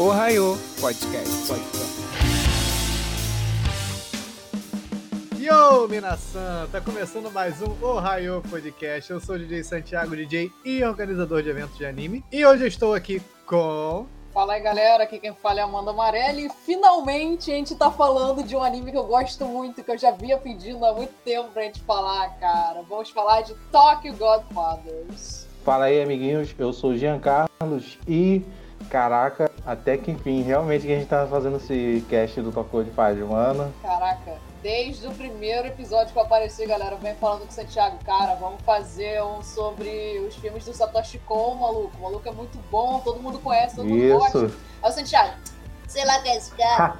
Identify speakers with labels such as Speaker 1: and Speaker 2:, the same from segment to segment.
Speaker 1: Ohio Podcast. Podcast.
Speaker 2: Yo, Minasan! Tá começando mais um Ohio Podcast. Eu sou o DJ Santiago, DJ e organizador de eventos de anime. E hoje eu estou aqui com.
Speaker 3: Fala aí, galera. Aqui quem fala é Amanda Amarelli. E finalmente a gente tá falando de um anime que eu gosto muito, que eu já vinha pedindo há muito tempo pra gente falar, cara. Vamos falar de Tokyo Godfathers.
Speaker 4: Fala aí, amiguinhos. Eu sou o Jean Carlos e. Caraca, até que enfim, realmente que a gente tava fazendo esse cast do Tokyo de Faz, mano.
Speaker 3: Caraca, desde o primeiro episódio que eu apareci, galera, vem falando com o Santiago, cara, vamos fazer um sobre os filmes do Satoshi Kon, maluco. O maluco é muito bom, todo mundo conhece, todo mundo
Speaker 4: Isso.
Speaker 3: gosta. Aí o Santiago, sei lá quem é esse cara.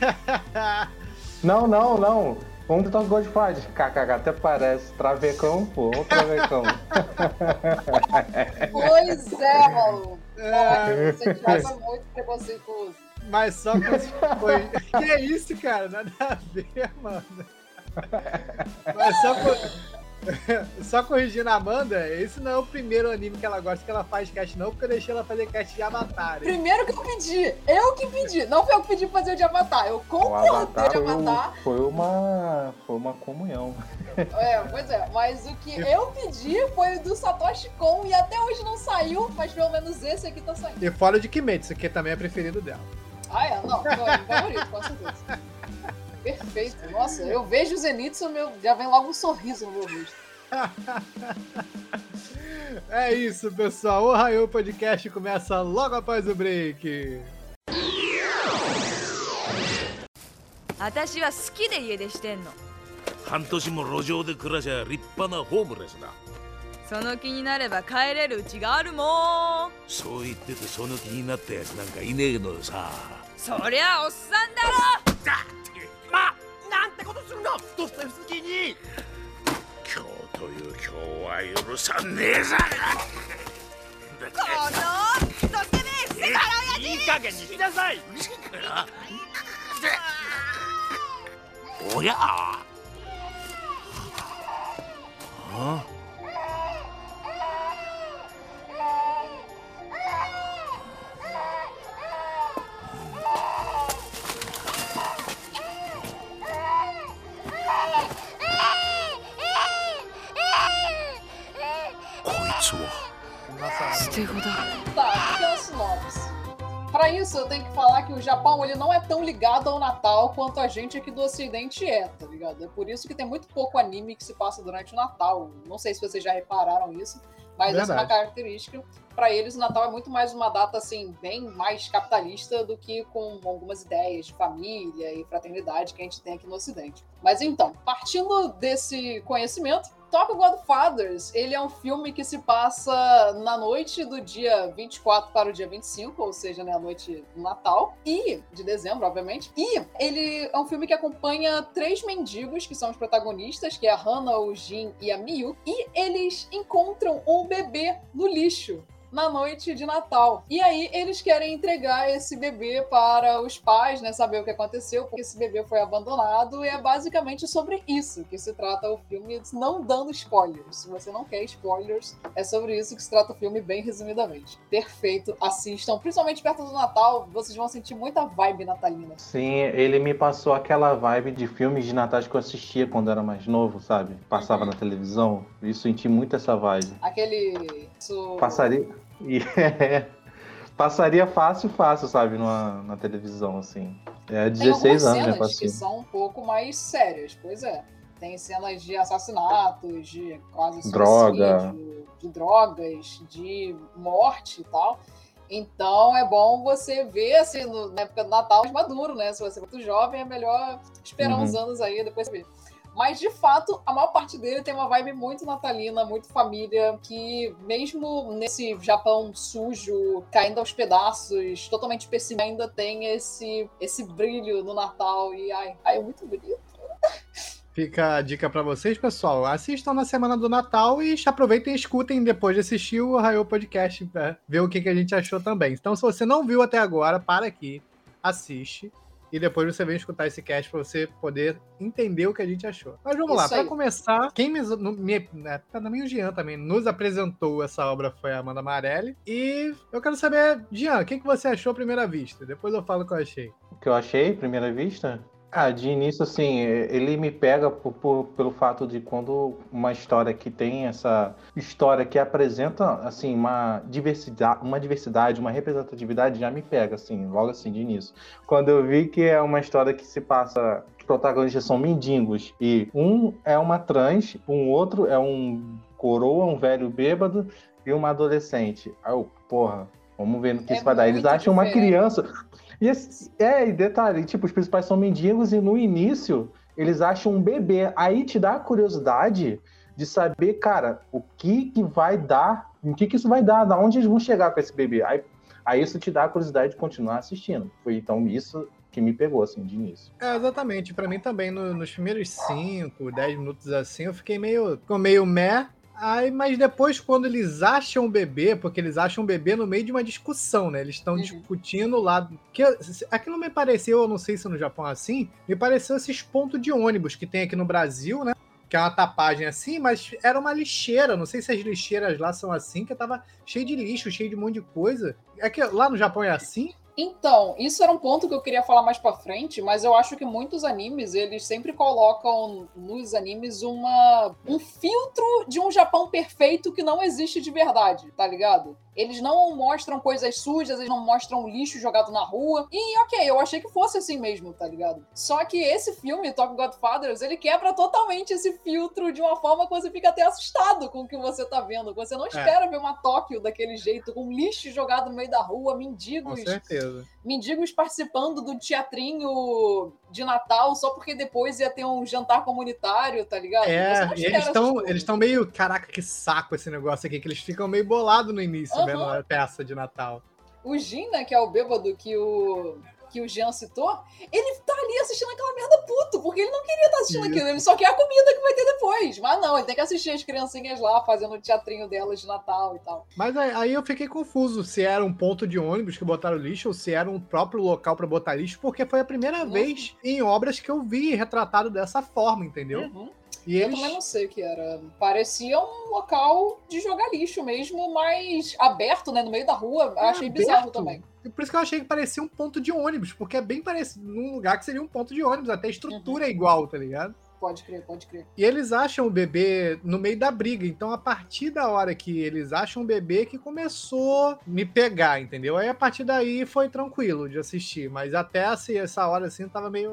Speaker 4: Não, não, não. Um do Tokyo de Faz. KKK, até parece. Travecão, pô. Um travecão.
Speaker 3: pois é, maluco.
Speaker 2: É,
Speaker 3: é muito preconceituoso.
Speaker 2: mas só com foi... Que é isso, cara? Nada a ver, mano. Mas só, co- só corrigindo a Amanda, esse não é o primeiro anime que ela gosta que ela faz cast, não, porque eu deixei ela fazer cast de Avatar. hein?
Speaker 3: Primeiro que eu pedi, eu que pedi, não foi eu que pedi fazer o de Avatar, eu
Speaker 4: O
Speaker 3: concordei de
Speaker 4: foi,
Speaker 3: Avatar,
Speaker 4: foi uma. Foi uma comunhão.
Speaker 3: é, pois é, mas o que eu pedi foi o do Satoshi Kon e até hoje não saiu, mas pelo menos esse aqui tá saindo.
Speaker 2: E fora de Kimetsu, que também é preferido dela.
Speaker 3: Ah, é, não, foi o favorito, com certeza. Perfeito, nossa, eu vejo o Zenitsu, meu, já vem logo um sorriso no meu rosto.
Speaker 2: É isso, pessoal. O Raio Podcast começa logo após o break.
Speaker 5: 私は好きで家出してんの
Speaker 6: 半年も路上で暮らしゃ立派なホームレスだ
Speaker 5: その気になれば帰れるうちがあるもん
Speaker 6: そう言っててその気になったやつなんかいねえのよさ
Speaker 5: そりゃおっさんだろ
Speaker 6: だって まあなんてことするの。ドストエフスキーに。今日という今日は許さねえぞ
Speaker 5: このドスケベセクハラ親
Speaker 6: いい加減にしなさい。おや。あ
Speaker 5: Tenho
Speaker 3: Tá, Hans Lopes. Pra isso, eu tenho que falar que o Japão ele não é tão ligado ao Natal quanto a gente aqui do Ocidente é, tá ligado? É por isso que tem muito pouco anime que se passa durante o Natal. Não sei se vocês já repararam isso, mas Verdade. essa é uma característica. Para eles, o Natal é muito mais uma data, assim, bem mais capitalista do que com algumas ideias de família e fraternidade que a gente tem aqui no Ocidente. Mas então, partindo desse conhecimento, Tokyo Godfathers, ele é um filme que se passa na noite do dia 24 para o dia 25, ou seja, né, a noite do Natal, e de dezembro, obviamente. E ele é um filme que acompanha três mendigos, que são os protagonistas, que é a Hana, o Jin e a Miyu, e eles encontram um bebê no lixo na noite de Natal. E aí eles querem entregar esse bebê para os pais, né, saber o que aconteceu, porque esse bebê foi abandonado e é basicamente sobre isso que se trata o filme, não dando spoilers. Se você não quer spoilers, é sobre isso que se trata o filme bem resumidamente. Perfeito, assistam, principalmente perto do Natal, vocês vão sentir muita vibe natalina.
Speaker 4: Sim, ele me passou aquela vibe de filmes de Natal que eu assistia quando era mais novo, sabe? Passava
Speaker 3: Uhum.
Speaker 4: na televisão. E senti muito essa vibe.
Speaker 3: Aquele isso-
Speaker 4: Passaria. E passaria fácil, fácil, sabe? Numa, na televisão, assim. É
Speaker 3: Tem
Speaker 4: 16
Speaker 3: algumas
Speaker 4: anos já
Speaker 3: cenas
Speaker 4: passei.
Speaker 3: que são um pouco mais sérias, pois é. Tem cenas de assassinatos, de quase
Speaker 4: Droga.
Speaker 3: suicídio, de drogas, de morte e tal. Então é bom você ver assim, no- na época do Natal mais maduro, né? Se você é muito jovem, é melhor esperar
Speaker 4: Uhum.
Speaker 3: uns anos aí depois ver. Mas de fato, a maior parte dele tem uma vibe muito natalina, muito família, que mesmo nesse Japão sujo, caindo aos pedaços, totalmente pessimista, ainda tem esse, esse brilho no Natal. E ai, ai, é muito bonito.
Speaker 2: Fica a dica pra vocês, pessoal. Assistam na semana do Natal e aproveitem e escutem depois de assistir o Raio Podcast pra ver o que, que a gente achou também. Então, se você não viu até agora, para aqui, assiste e depois você vem escutar esse cast pra você poder entender o que a gente achou. Mas vamos lá,
Speaker 3: Isso
Speaker 2: pra
Speaker 3: aí.
Speaker 2: começar, quem me, no, me né, também o Jean também nos apresentou essa obra foi a Amanda Marelli. E eu quero saber, Jean, o que, que você achou à primeira vista? Depois eu falo o que eu achei.
Speaker 4: O que eu achei, à primeira vista? Ah, de início, assim, ele me pega por, por- pelo fato de quando uma história que tem essa história que apresenta, assim, uma diversidade, uma diversidade, uma representatividade, já me pega, assim, logo assim, de início. Quando eu vi que é uma história que se passa, os protagonistas são mendigos, e um é uma trans, um outro é um coroa, um velho bêbado, e uma adolescente. Aí eu, porra, vamos ver no que
Speaker 3: É
Speaker 4: isso vai dar. Eles acham uma criança. E esse- é, detalhe, tipo, os principais são mendigos e no início eles acham um bebê. Aí te dá a curiosidade de saber, cara, o que que vai dar, o que que isso vai dar, da onde eles vão chegar com esse bebê. Aí, aí isso te dá a curiosidade de continuar assistindo. Foi então isso que me pegou, assim, de início.
Speaker 2: É, exatamente. Pra mim também, no- nos primeiros 5, 10 minutos assim, eu fiquei meio, ficou meio meh. Aí, mas depois, quando eles acham o bebê, porque eles acham o bebê no meio de uma discussão, né? Eles estão
Speaker 3: Uhum.
Speaker 2: discutindo lá. Que, aquilo me pareceu, eu não sei se no Japão é assim, me pareceu esses pontos de ônibus que tem aqui no Brasil, né? Que é uma tapagem assim, mas era uma lixeira. Não sei se as lixeiras lá são assim, que tava cheio de lixo, cheio de um monte de coisa. É que lá no Japão é assim?
Speaker 3: Então, isso era um ponto que eu queria falar mais pra frente, mas eu acho que muitos animes, eles sempre colocam nos animes uma um filtro de um Japão perfeito que não existe de verdade, tá ligado? Eles não mostram coisas sujas, eles não mostram lixo jogado na rua. E ok, eu achei que fosse assim mesmo, tá ligado? Só que esse filme, Top Godfathers, ele quebra totalmente esse filtro de uma forma que você fica até assustado com o que você tá vendo. Você não espera ver uma Tóquio daquele jeito, com lixo jogado no meio da rua,
Speaker 2: Com
Speaker 3: mendigos
Speaker 2: certeza.
Speaker 3: mendigos participando do teatrinho de Natal só porque depois ia ter um jantar comunitário, tá ligado?
Speaker 2: É, eles estão
Speaker 3: coisas.
Speaker 2: eles estão meio, caraca, que saco esse negócio aqui, que eles ficam meio bolados no início,
Speaker 3: Aham.
Speaker 2: vendo a peça de Natal.
Speaker 3: O né, que é o bêbado que o que o Jean citou, ele tá ali assistindo aquela merda puto, porque ele não queria estar assistindo
Speaker 2: Isso.
Speaker 3: aquilo, ele só quer a comida que vai ter depois. Mas não, ele tem que assistir as criancinhas lá fazendo o teatrinho delas de Natal e tal.
Speaker 2: Mas aí, eu fiquei confuso se era um ponto de ônibus que botaram lixo ou se era um próprio local pra botar lixo, porque foi a primeira
Speaker 3: Uhum.
Speaker 2: vez em obras que eu vi retratado dessa forma, entendeu?
Speaker 3: Uhum.
Speaker 2: E
Speaker 3: Eu
Speaker 2: eles
Speaker 3: também não sei o que era. Parecia um local de jogar lixo mesmo, mas aberto, né, no meio da rua.
Speaker 2: É,
Speaker 3: Achei bizarro
Speaker 2: aberto.
Speaker 3: também.
Speaker 2: E Por isso que eu achei que parecia um ponto de ônibus, porque é bem parecido num lugar que seria um ponto de ônibus, até a estrutura é igual, tá ligado?
Speaker 3: Pode crer, pode crer.
Speaker 2: E eles acham o bebê no meio da briga. Então, a partir da hora que eles acham o bebê, que começou a me pegar, entendeu? Aí, a partir daí, foi tranquilo de assistir. Mas até assim, essa hora, assim, tava meio...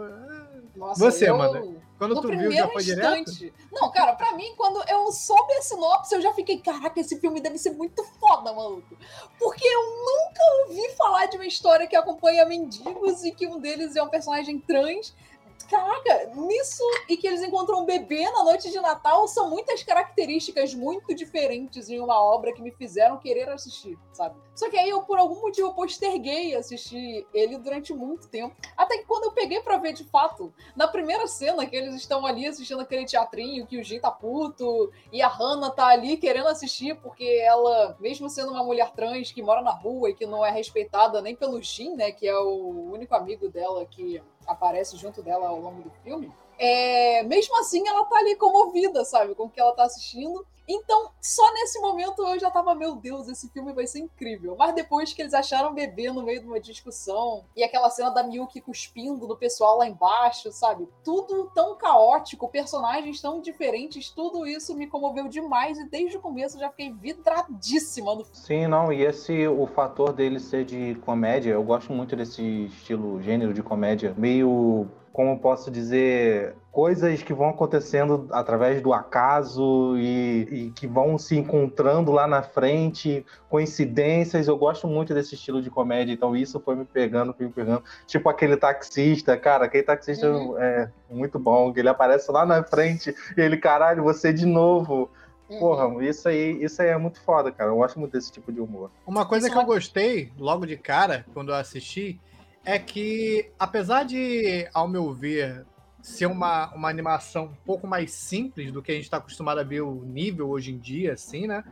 Speaker 3: Nossa,
Speaker 2: Você,
Speaker 3: eu...
Speaker 2: Amanda, Quando
Speaker 3: no
Speaker 2: tu viu, já foi direto?
Speaker 3: instante. Não, cara, pra mim, quando eu soube a sinopse, eu já fiquei, caraca, esse filme deve ser muito foda, maluco. Porque eu nunca ouvi falar de uma história que acompanha mendigos e que um deles é um personagem trans. Caraca, nisso e que eles encontram um bebê na noite de Natal são muitas características muito diferentes em uma obra que me fizeram querer assistir, sabe? Só que aí eu, por algum motivo, posterguei assistir ele durante muito tempo. Até que quando eu peguei pra ver de fato, na primeira cena que eles estão ali assistindo aquele teatrinho, que o Jin tá puto e a Hannah tá ali querendo assistir porque ela, mesmo sendo uma mulher trans que mora na rua e que não é respeitada nem pelo Jin, né, que é o único amigo dela que aparece junto dela ao longo do filme, é, mesmo assim ela tá ali comovida, sabe, com o que ela tá assistindo. Então, só nesse momento eu já tava, meu Deus, esse filme vai ser incrível. Mas depois que eles acharam bebê no meio de uma discussão, e aquela cena da Milky cuspindo no pessoal lá embaixo, sabe? Tudo tão caótico, personagens tão diferentes, tudo isso me comoveu demais e desde o começo já fiquei vidradíssima no
Speaker 4: Sim, não, e esse, o fator dele ser de comédia, eu gosto muito desse estilo, gênero de comédia, meio, como posso dizer, coisas que vão acontecendo através do acaso e, e que vão se encontrando lá na frente, coincidências, eu gosto muito desse estilo de comédia, então isso foi me pegando, foi me pegando, tipo aquele taxista, cara, aquele taxista
Speaker 3: Uhum.
Speaker 4: é muito bom, que ele aparece lá na frente e ele, caralho, você de novo,
Speaker 3: Uhum.
Speaker 4: Porra, isso aí, isso aí é muito foda, cara. Eu gosto muito desse tipo de humor.
Speaker 2: Uma coisa
Speaker 3: Isso
Speaker 2: que
Speaker 3: é
Speaker 2: eu gostei, logo de cara, quando eu assisti, é que, apesar de, ao meu ver, ser uma, uma animação um pouco mais simples do que a gente está acostumado a ver o nível hoje em dia, assim, né?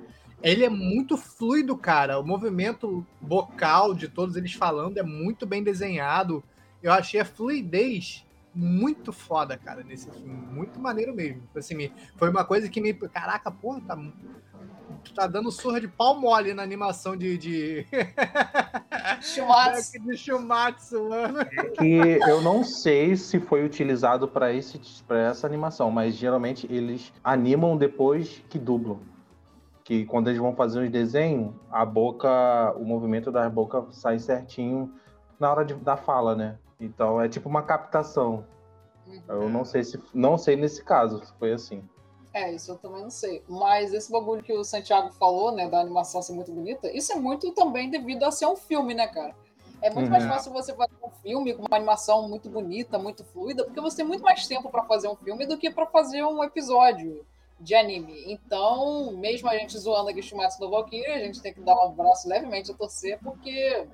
Speaker 2: Ele é muito fluido, cara. O movimento vocal de todos eles falando é muito bem desenhado. eu achei a fluidez muito foda, cara, nesse filme. Muito maneiro mesmo. Assim, me- foi uma coisa que me. Caraca, porra, tá. Tá dando surra de pau mole na animação de. de...
Speaker 3: Shumatsu.
Speaker 2: de Shumatsu, mano.
Speaker 4: que eu não sei se foi utilizado para esse para essa animação, mas geralmente eles animam depois que dublam. Que quando eles vão fazer os desenhos, a boca, o movimento da boca sai certinho na hora de, da fala, né? Então é tipo uma captação.
Speaker 3: Uhum.
Speaker 4: Eu não sei se não sei nesse caso se foi assim.
Speaker 3: É, isso eu também não sei. Mas esse bagulho que o Santiago falou, né, da animação ser muito bonita, isso é muito também devido a ser um filme, né, cara? É muito
Speaker 4: Uhum.
Speaker 3: mais fácil você fazer um filme com uma animação muito bonita, muito fluida, porque você tem muito mais tempo pra fazer um filme do que pra fazer um episódio de anime. Então, mesmo a gente zoando aqui Shumatsu no Valkyrie, a gente tem que dar um abraço levemente a torcer, porque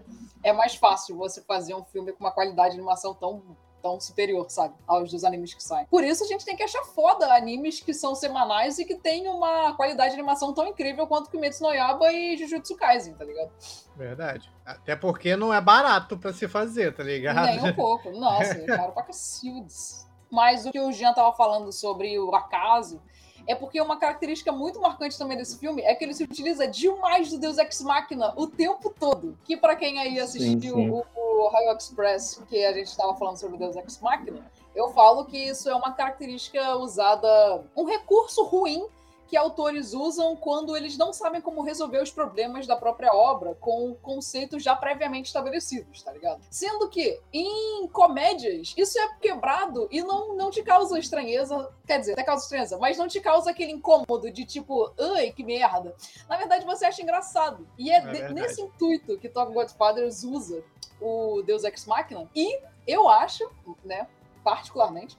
Speaker 3: é mais fácil você fazer um filme com uma qualidade de animação tão tão superior, sabe? Aos dos animes que saem. Por isso a gente tem que achar foda animes que são semanais e que tem uma qualidade de animação tão incrível quanto Kimetsu no Yaiba e Jujutsu Kaisen, tá ligado?
Speaker 2: Verdade. Até porque não é barato pra se fazer, tá ligado?
Speaker 3: Nem um pouco. Nossa, é caro pra cacildes. Mas o que o Jean tava falando sobre o acaso é porque uma característica muito marcante também desse filme é que ele se utiliza demais do Deus Ex Machina o tempo todo. Que pra quem aí assistiu
Speaker 4: sim.
Speaker 3: o, o Raio Express, que a gente estava falando sobre o Deus Ex Machina, eu falo que isso é uma característica usada, um recurso ruim que autores usam quando eles não sabem como resolver os problemas da própria obra com conceitos já previamente estabelecidos, tá ligado? Sendo que em comédias isso é quebrado e não, não te causa estranheza, quer dizer, até causa estranheza, mas não te causa aquele incômodo de tipo, ai, que merda. Na verdade, você acha engraçado. E é,
Speaker 2: É
Speaker 3: nesse intuito que Top Godfathers usa o Deus Ex Machina. E eu acho, né, particularmente,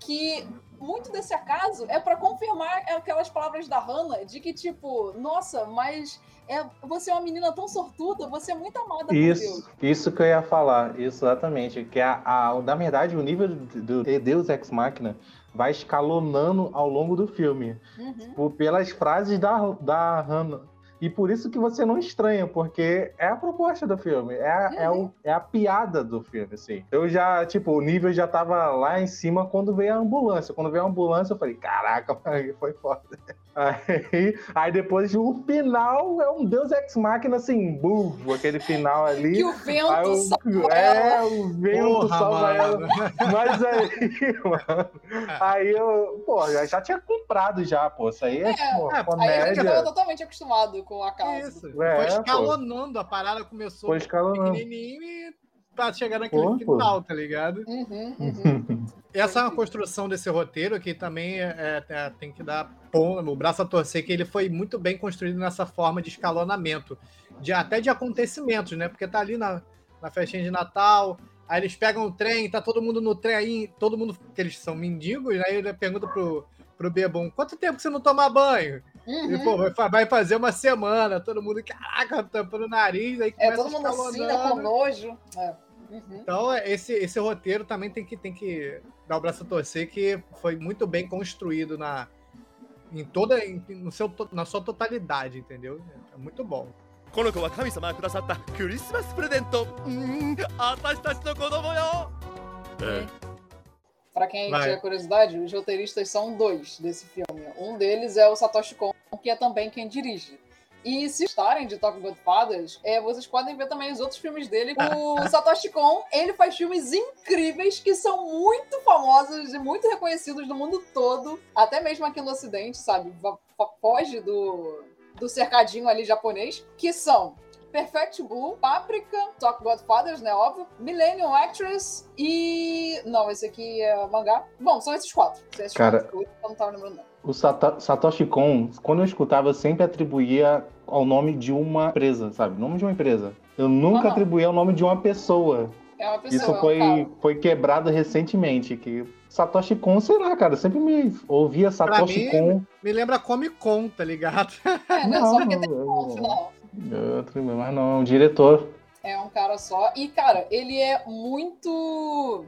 Speaker 3: que muito desse acaso é pra confirmar aquelas palavras da Hannah de que, tipo, nossa, mas é, você é uma menina tão sortuda, você é muito amada por Deus.
Speaker 4: Isso, isso que eu ia falar, exatamente. Que a, a, na verdade o nível do, do Deus Ex Machina vai escalonando ao longo do filme.
Speaker 3: Uhum.
Speaker 4: por- pelas frases da, da Hannah. E por isso que você não estranha, porque é a proposta do filme, é a, é o- é a piada do filme, assim. Eu já, tipo, o nível já tava lá em cima quando veio a ambulância. Quando veio a ambulância, eu falei, caraca, foi foda. Aí, aí depois o final é um Deus Ex Machina, assim, burro, aquele final ali.
Speaker 3: Que o vento
Speaker 4: Aí o-
Speaker 3: salva
Speaker 4: é,
Speaker 3: ela.
Speaker 4: o vento
Speaker 2: Porra,
Speaker 4: salva ela.
Speaker 2: mano.
Speaker 4: Mas aí, mano, aí eu, pô, eu já tinha comprado já, pô. Isso aí é,
Speaker 3: É,
Speaker 4: pô,
Speaker 2: é,
Speaker 3: Aí eu
Speaker 4: comédia.
Speaker 3: já tava totalmente acostumado com o acaso.
Speaker 2: Isso.
Speaker 4: É,
Speaker 2: foi
Speaker 4: pô.
Speaker 2: escalonando, a parada começou
Speaker 4: Foi escalonando.
Speaker 2: pequenininho e pra chegar naquele
Speaker 4: Pô, pô.
Speaker 2: final, tá ligado?
Speaker 3: Uhum, uhum.
Speaker 2: Essa é uma construção desse roteiro que também é- é- tem que dar pom- o braço a torcer, que ele foi muito bem construído nessa forma de escalonamento, de, até de acontecimentos, né? Porque tá ali na, na festinha de Natal, aí eles pegam o trem, tá todo mundo no trem aí, todo mundo, que eles são mendigos, aí ele pergunta pro, pro Bebum, quanto tempo que você não toma banho?
Speaker 3: Uhum.
Speaker 2: E, pô, vai, fa- vai fazer uma semana, todo mundo, caraca, tampando o nariz, aí
Speaker 3: É,
Speaker 2: começa
Speaker 3: todo mundo assim, né,
Speaker 2: escalonando.
Speaker 3: com nojo. É. Uhum.
Speaker 2: Então, esse, esse roteiro também tem que, tem que dar o braço a torcer, que foi muito bem construído na, em toda, em- no seu, to- na sua totalidade, entendeu? É muito bom.
Speaker 6: この子は神様がくださったクリスマスプレゼントうーん私たちの子供よえ
Speaker 3: Pra quem
Speaker 2: Vai.
Speaker 3: tiver curiosidade, os roteiristas são dois desse filme. Um deles é o Satoshi Kon, que é também quem dirige. E se estarem de Talking Godfathers, é, vocês podem ver também os outros filmes dele. O Satoshi Kon, ele faz filmes incríveis que são muito famosos e muito reconhecidos no mundo todo, até mesmo aqui no Ocidente, sabe? Foge do, do cercadinho ali japonês, que são Perfect Blue, Paprika, Talk Godfathers, né? Óbvio. Millennium Actress e. Não, esse aqui é mangá. Bom, são esses quatro. São esses
Speaker 4: Cara-
Speaker 3: quatro que eu não tava lembrando, não.
Speaker 4: O Satoshi Kon, quando eu escutava, eu sempre atribuía ao nome de uma empresa, sabe? Nome de uma empresa. Eu nunca
Speaker 3: Aham.
Speaker 4: atribuía ao nome de uma pessoa.
Speaker 3: É uma pessoa.
Speaker 4: Isso
Speaker 3: é um
Speaker 4: foi, foi quebrado recentemente. Que Satoshi Kon, sei lá, cara, eu sempre me ouvia Satoshi
Speaker 2: mim,
Speaker 4: Kon.
Speaker 2: Me lembra Comic Con, tá ligado?
Speaker 3: É, né?
Speaker 4: Não,
Speaker 3: Só porque tem
Speaker 4: não,
Speaker 3: final.
Speaker 4: Outro, mas não, um diretor.
Speaker 3: É um cara só. E, cara, ele é muito.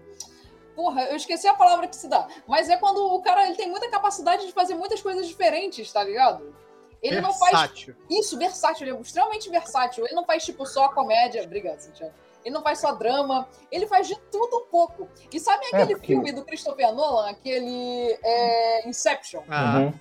Speaker 3: Porra, eu esqueci a palavra que se dá. Mas é quando o cara ele tem muita capacidade de fazer muitas coisas diferentes, tá ligado? Ele não faz
Speaker 2: Versátil.
Speaker 3: isso, versátil, ele é extremamente versátil. Ele não faz, tipo, só comédia. Obrigado, Santiago. Ele não faz só drama, ele faz de tudo um pouco. E sabe aquele
Speaker 4: porque-
Speaker 3: filme do Christopher Nolan, aquele é, Inception?
Speaker 2: Ah,
Speaker 4: Uhum.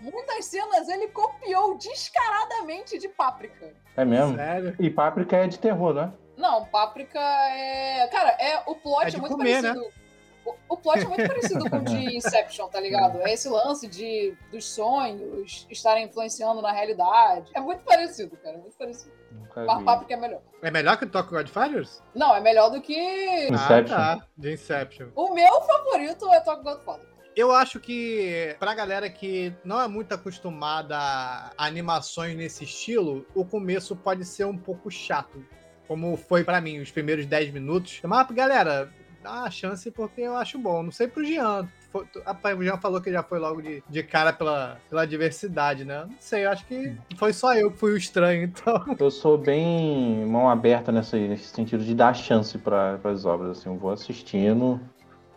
Speaker 3: Muitas cenas ele copiou descaradamente de Páprica.
Speaker 4: É mesmo?
Speaker 2: Sério?
Speaker 4: E Páprica é de terror, né?
Speaker 3: Não, Páprica é. Cara, é, o plot
Speaker 2: É
Speaker 3: é, muito
Speaker 2: comer, né?
Speaker 3: parecido. O, o plot é muito parecido com o de Inception, tá ligado? É esse lance de dos sonhos estarem influenciando na realidade. É muito parecido, cara. É muito parecido.
Speaker 4: Nunca
Speaker 3: Mas
Speaker 4: vi.
Speaker 3: Páprica é melhor.
Speaker 2: É melhor que o Tokyo Godfathers?
Speaker 3: Não, é melhor do que.
Speaker 4: Inception.
Speaker 2: Ah, tá. De Inception.
Speaker 3: O meu favorito é Tokyo Godfather.
Speaker 2: Eu acho que pra galera que não é muito acostumada a animações nesse estilo, o começo pode ser um pouco chato. Como foi pra mim, os primeiros 10 minutos. Mas, galera, dá uma chance porque eu acho bom. Não sei pro Jean. Foi- Rapaz, o Jean falou que já foi logo de, de cara pela, pela diversidade, né? Não sei, eu acho que foi só eu que fui o estranho, então.
Speaker 4: Eu sou bem mão aberta nessa, nesse sentido de dar chance para as obras. Assim, eu vou assistindo.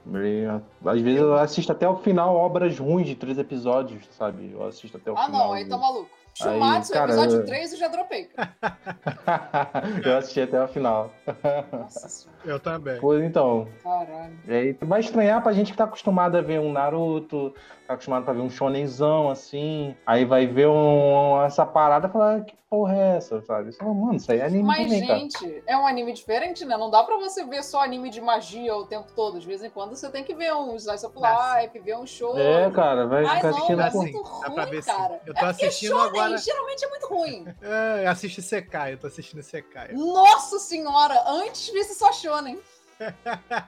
Speaker 4: E, às vezes eu assisto até o final obras ruins de três episódios, sabe? Eu assisto até o
Speaker 3: Ah,
Speaker 4: final.
Speaker 3: não, aí tá maluco. Shumatsu,
Speaker 4: cara,
Speaker 3: episódio
Speaker 4: eu-
Speaker 3: 3 eu já dropei.
Speaker 4: eu assisti até o final.
Speaker 3: Nossa senhora,
Speaker 2: Eu também.
Speaker 4: Pois então,
Speaker 3: caralho.
Speaker 4: E aí, vai estranhar pra gente que tá acostumado a ver um Naruto, tá acostumado a ver um shonenzão, assim. Aí vai ver um, essa parada e falar, que porra é essa, sabe? Mano, isso aí é anime
Speaker 3: Mas,
Speaker 4: também, cara.
Speaker 3: gente, é um anime diferente, né? Não dá pra você ver só anime de magia o tempo todo. De vez em quando você tem que ver um Slice of Life, ver um show.
Speaker 4: É, cara, vai
Speaker 3: Ai,
Speaker 4: ficar
Speaker 3: não,
Speaker 4: assistindo
Speaker 3: é
Speaker 2: assim,
Speaker 3: muito
Speaker 2: dá
Speaker 3: ruim,
Speaker 2: pra ver sim.
Speaker 3: cara.
Speaker 2: Eu tô
Speaker 3: é porque
Speaker 2: assistindo
Speaker 3: shonen
Speaker 2: agora-
Speaker 3: geralmente é muito ruim.
Speaker 2: É, assiste Sekai, eu tô assistindo Sekai.
Speaker 3: Nossa senhora, antes visse só shonen.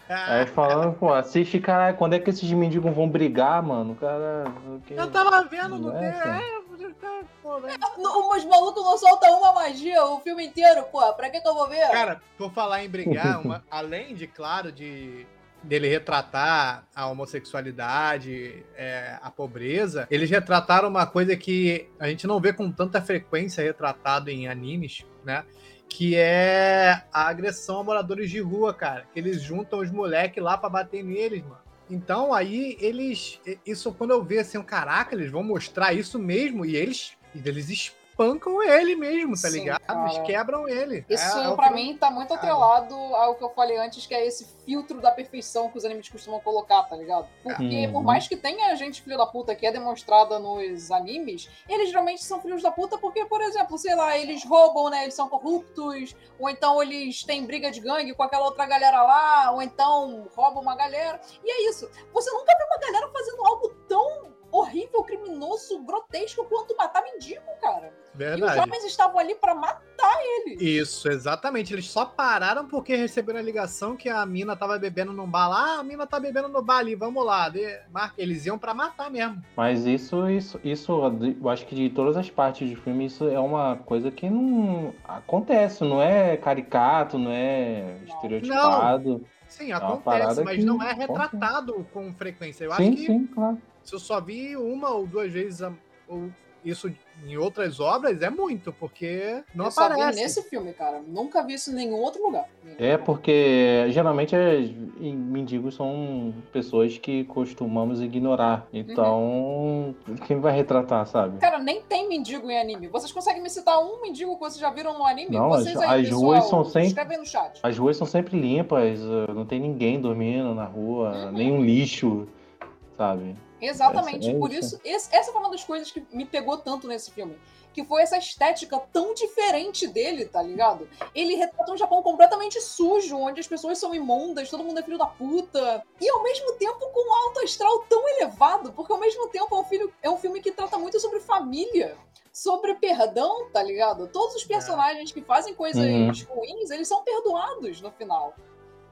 Speaker 4: Aí falando, pô, assiste, caralho, quando é que esses mendigos vão brigar, mano? Cara, o que-
Speaker 2: Eu tava vendo no
Speaker 4: Não
Speaker 2: é,
Speaker 4: é, cara?
Speaker 2: pô, né?
Speaker 3: No- Os malucos não soltam uma magia o filme inteiro, pô. Pra que, que eu vou ver?
Speaker 2: Cara, por falar em brigar, uma- além de, claro, de dele retratar a homossexualidade, é, a pobreza, eles retrataram uma coisa que a gente não vê com tanta frequência retratado em animes, né? Que é a agressão a moradores de rua, cara. Que eles juntam os moleques lá pra bater neles, mano. Então aí eles. Isso quando eu ver assim, caraca, eles vão mostrar isso mesmo. E eles. Eles espancam ele mesmo, tá
Speaker 3: Sim,
Speaker 2: ligado?
Speaker 3: cara.
Speaker 2: Eles quebram ele.
Speaker 3: Isso,
Speaker 2: É- é
Speaker 3: pra mim, tá muito atrelado ao que eu falei antes, que é esse filtro da perfeição que os animes costumam colocar, tá ligado? Porque,
Speaker 4: Uhum.
Speaker 3: por mais que tenha gente filho da puta que é demonstrada nos animes, eles geralmente são filhos da puta porque, por exemplo, sei lá, eles roubam, né? Eles são corruptos, ou então eles têm briga de gangue com aquela outra galera lá, ou então roubam uma galera. E é isso. Você nunca vê uma galera fazendo algo tão horrível, criminoso, grotesco quanto matar mendigo, cara. E os
Speaker 2: Verdade.
Speaker 3: jovens estavam ali pra matar ele.
Speaker 2: Isso, exatamente. Eles só pararam porque receberam a ligação que a mina tava bebendo num bar lá. Ah, a mina tá bebendo no bar ali, vamos lá. De... Marca, eles iam pra matar mesmo.
Speaker 4: Mas isso, isso, isso, eu acho que de todas as partes do filme, isso é uma coisa que não acontece, não é caricato, não é
Speaker 3: Não.
Speaker 4: estereotipado.
Speaker 2: Sim,
Speaker 4: uma
Speaker 2: acontece, mas
Speaker 4: que
Speaker 2: não é retratado com frequência. Eu
Speaker 4: sim,
Speaker 2: acho que
Speaker 4: sim, claro.
Speaker 2: Se eu só vi uma ou duas vezes a- ou isso em outras obras, é muito, porque não
Speaker 3: eu só
Speaker 2: aparece.
Speaker 3: vi nesse filme, cara. Nunca vi isso em nenhum outro lugar.
Speaker 4: É porque geralmente é, mendigos são pessoas que costumamos ignorar. Então, quem vai retratar, sabe?
Speaker 3: Cara, nem tem mendigo em anime. Vocês conseguem me citar um mendigo que vocês já viram no anime?
Speaker 4: Não,
Speaker 3: Vocês
Speaker 4: as-
Speaker 3: aí,
Speaker 4: as
Speaker 3: pessoal,
Speaker 4: ruas são sempre-
Speaker 3: Escreve aí no chat.
Speaker 4: As ruas são sempre limpas, eh, não tem ninguém dormindo na rua,
Speaker 3: Uhum.
Speaker 4: nenhum lixo, sabe?
Speaker 3: Exatamente.
Speaker 4: Essa- é
Speaker 3: Por
Speaker 4: isso.
Speaker 3: isso, esse- essa foi uma das coisas que me pegou tanto nesse filme. Que foi essa estética tão diferente dele, tá ligado? Ele retrata um Japão completamente sujo, onde as pessoas são imundas, todo mundo é filho da puta. E ao mesmo tempo com um alto astral tão elevado, porque ao mesmo tempo é um, filho, é um filme que trata muito sobre família. Sobre perdão, tá ligado? Todos os personagens que fazem coisas
Speaker 4: Uhum.
Speaker 3: ruins, eles são perdoados no final.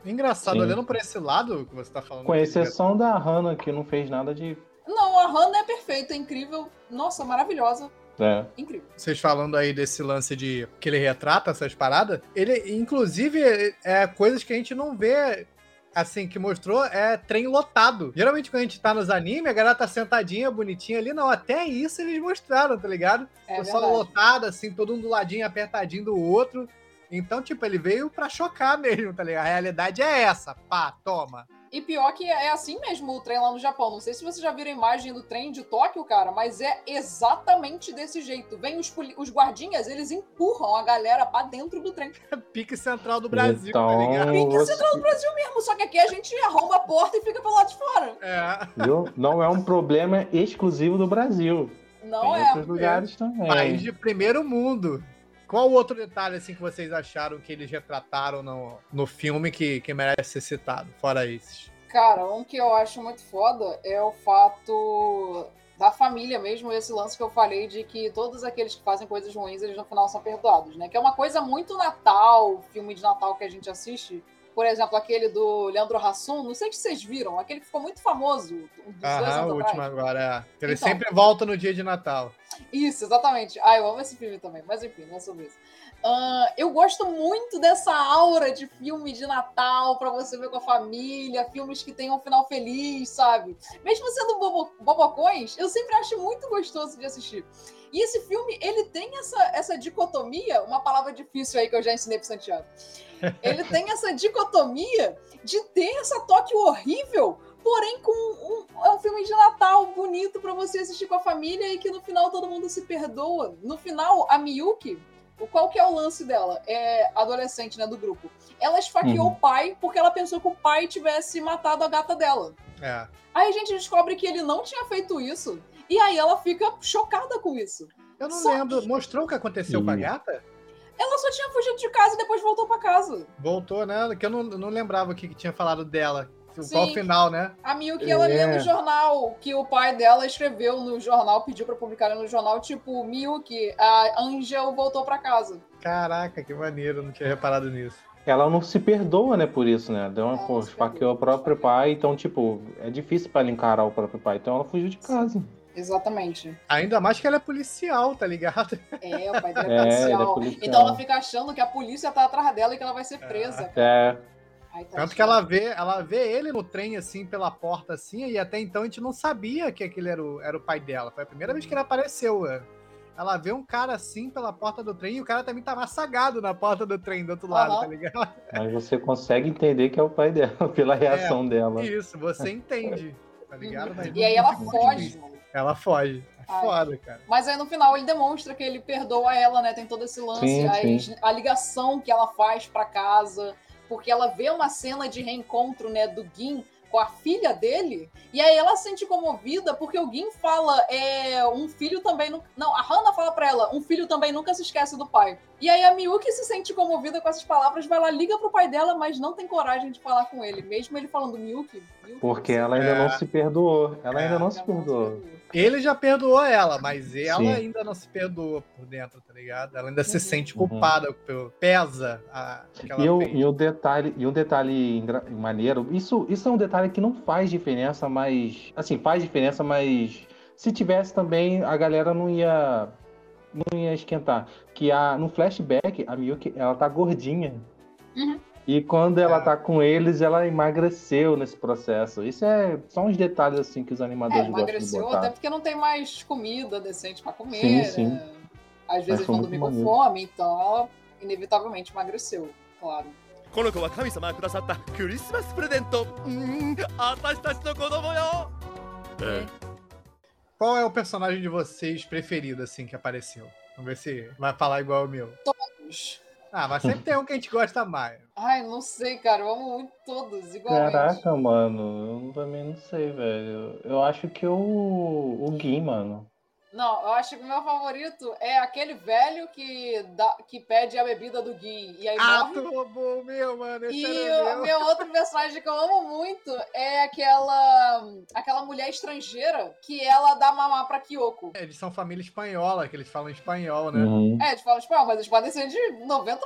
Speaker 2: Engraçado,
Speaker 4: Sim.
Speaker 2: olhando por esse lado que você tá falando.
Speaker 4: Com exceção da Hannah, que não fez nada de.
Speaker 3: Não, a Hannah é perfeita, é incrível. Nossa, maravilhosa.
Speaker 4: É.
Speaker 3: Incrível.
Speaker 2: vocês falando aí desse lance de que ele retrata essas paradas, ele, inclusive, é coisas que a gente não vê. Assim, que mostrou é trem lotado. Geralmente, quando a gente tá nos animes, a galera tá sentadinha, bonitinha ali. Não, até isso eles mostraram, tá ligado?
Speaker 3: É
Speaker 2: Pessoal lotado, assim, todo um do ladinho, apertadinho do outro. Então, tipo, ele veio pra chocar mesmo, tá ligado? A realidade é essa. Pá, toma.
Speaker 3: E pior que é assim mesmo o trem lá no Japão. Não sei se vocês já viram a imagem do trem de Tóquio, cara, mas é exatamente desse jeito. Vem os, os guardinhas, eles empurram a galera pra dentro do trem.
Speaker 2: Pique central do Brasil,
Speaker 4: Então,
Speaker 2: tá ligado?
Speaker 3: Pique
Speaker 4: você-
Speaker 3: central do Brasil mesmo, só que aqui a gente arromba a porta e fica pelo lado de fora.
Speaker 2: É.
Speaker 4: viu? Não é um problema exclusivo do Brasil.
Speaker 3: Não
Speaker 4: Tem
Speaker 3: é.
Speaker 4: outros lugares também.
Speaker 2: País de primeiro mundo. Qual outro detalhe assim que vocês acharam que eles retrataram no, no filme que, que merece ser citado, fora esses?
Speaker 3: Cara, um que eu acho muito foda é o fato da família mesmo, esse lance que eu falei de que todos aqueles que fazem coisas ruins, eles no final são perdoados, né? Que é uma coisa muito Natal, filme de Natal que a gente assiste. Por exemplo, aquele do Leandro Hassum, não sei se vocês viram, aquele que ficou muito famoso dos dois
Speaker 2: Aham,
Speaker 3: anos
Speaker 2: o último
Speaker 3: atrás.
Speaker 2: agora, é. Ele
Speaker 3: Então.
Speaker 2: sempre volta no dia de Natal.
Speaker 3: Isso, exatamente. Ah, eu amo esse filme também, mas enfim, não é sobre isso. Ah, eu gosto muito dessa aura de filme de Natal pra você ver com a família, filmes que tenham um final feliz, sabe? Mesmo sendo bobo, bobocões, eu sempre acho muito gostoso de assistir. E esse filme, ele tem essa, essa dicotomia, uma palavra difícil aí que eu já ensinei pro Santiago. Ele tem essa dicotomia de ter essa toque horrível, porém com um, é um filme de Natal bonito pra você assistir com a família e que no final todo mundo se perdoa. No final, a Miyuki, o- qual que é o lance dela? É adolescente, né, do grupo. Ela esfaqueou
Speaker 4: Uhum.
Speaker 3: o pai porque ela pensou que o pai tivesse matado a gata dela.
Speaker 2: É.
Speaker 3: Aí a gente descobre que ele não tinha feito isso. E aí ela fica chocada com isso.
Speaker 2: Eu não
Speaker 3: Só
Speaker 2: lembro. Mostrou o que aconteceu com a gata?
Speaker 3: Ela só tinha fugido de casa e depois voltou pra casa.
Speaker 2: Voltou, né? Que eu não, não lembrava o que, que tinha falado dela. Qual
Speaker 3: Sim.
Speaker 2: o final, né?
Speaker 3: A Miyuki, ela
Speaker 4: É.
Speaker 3: lê no jornal que o pai dela escreveu no jornal, pediu pra publicar no jornal, tipo, Miyuki, a Angel voltou pra casa.
Speaker 2: Caraca, que maneiro, eu não tinha reparado nisso.
Speaker 4: Ela não se perdoa, né, por isso, né? Deu uma,
Speaker 3: Ela
Speaker 4: pô, esfaqueou o próprio pai, então, tipo, é difícil pra ela encarar o próprio pai. Então ela fugiu de casa.
Speaker 3: Exatamente.
Speaker 2: Ainda mais que ela é policial, tá ligado?
Speaker 3: É, o pai dela é,
Speaker 4: É,
Speaker 3: policial.
Speaker 4: ele é policial.
Speaker 3: Então ela fica achando que a polícia tá atrás dela e que ela vai ser presa. cara.
Speaker 4: É,
Speaker 3: Ai,
Speaker 2: Tanto que ela vê, ela vê ele no trem, assim, pela porta, assim, e até então a gente não sabia que aquele era o, era o pai dela. Foi a primeira vez que ele apareceu. é. Ela vê um cara assim pela porta do trem e o cara também tá massagado na porta do trem do outro lado,
Speaker 3: Aham.
Speaker 2: tá ligado?
Speaker 4: mas você consegue entender que é o pai dela, pela reação dela.
Speaker 2: Isso, você entende, tá ligado? Mas
Speaker 3: E aí ela foge,
Speaker 2: difícil.
Speaker 3: mano.
Speaker 2: Ela foge. É
Speaker 3: Ai.
Speaker 2: foda, cara.
Speaker 3: Mas aí no final ele demonstra que ele perdoa ela, né? Tem todo esse lance,
Speaker 4: Sim,
Speaker 3: aí
Speaker 4: sim.
Speaker 3: a ligação que ela faz pra casa, porque ela vê uma cena de reencontro, né, do Gin com a filha dele, e aí ela se sente comovida porque o Gin fala, é, um filho também não, não, a Hannah fala pra ela, um filho também nunca se esquece do pai. E aí a Miyuki se sente comovida com essas palavras, vai lá, liga pro pai dela, mas não tem coragem de falar com ele, mesmo ele falando Miyuki. Miyuki
Speaker 4: Porque ela ainda
Speaker 2: É.
Speaker 4: não se perdoou. Ela
Speaker 2: É.
Speaker 4: ainda não se
Speaker 3: ainda não se
Speaker 4: perdoou.
Speaker 2: Ele já perdoou ela, mas ela
Speaker 4: Sim.
Speaker 2: ainda não se perdoa por dentro, tá ligado? Ela ainda se
Speaker 3: Uhum.
Speaker 2: sente
Speaker 4: Uhum.
Speaker 2: culpada, pelo- pesa a, ela
Speaker 4: E o, e o detalhe, e um detalhe maneiro, isso, isso é um detalhe que não faz diferença, mas. Assim, faz diferença, mas se tivesse também, a galera não ia. Não ia esquentar. Que a, no flashback, a Miyuki, ela tá gordinha.
Speaker 3: Uhum.
Speaker 4: E quando ela
Speaker 2: É.
Speaker 4: tá com eles, ela emagreceu nesse processo. Isso é só uns detalhes assim que os
Speaker 3: É,
Speaker 4: animadores gostam de
Speaker 3: emagreceu
Speaker 4: botar.
Speaker 3: até porque não tem mais comida decente pra comer.
Speaker 4: Sim, sim.
Speaker 3: né? Às vezes
Speaker 4: foi
Speaker 3: vão
Speaker 4: muito
Speaker 3: dormir com
Speaker 4: maneiro.
Speaker 3: fome, então ela inevitavelmente emagreceu, claro.
Speaker 6: この子は神様がくださったクリスマスプレゼントうーん私たちの子供よえ
Speaker 2: Qual é o personagem de vocês preferido, assim, que apareceu? Vamos ver se vai falar igual o meu.
Speaker 3: Todos.
Speaker 2: Ah, mas sempre tem um que a gente gosta mais.
Speaker 3: Ai, não sei, cara. Eu amo muito todos, igualmente.
Speaker 4: Caraca, mano, eu também não sei, velho. Eu acho que o, o Gui, mano.
Speaker 3: Não, eu acho que o meu favorito é aquele velho que, dá, que pede a bebida do Gui e aí
Speaker 2: Ah,
Speaker 3: morre.
Speaker 2: tu roubou o meu, mano. Esse
Speaker 3: E o
Speaker 2: meu.
Speaker 3: meu outro personagem que eu amo muito é aquela aquela mulher estrangeira que ela dá mamar pra Kyoko.
Speaker 2: Eles são família espanhola, que eles falam espanhol, né?
Speaker 4: Uhum.
Speaker 3: É, eles falam espanhol, mas eles podem ser de 90%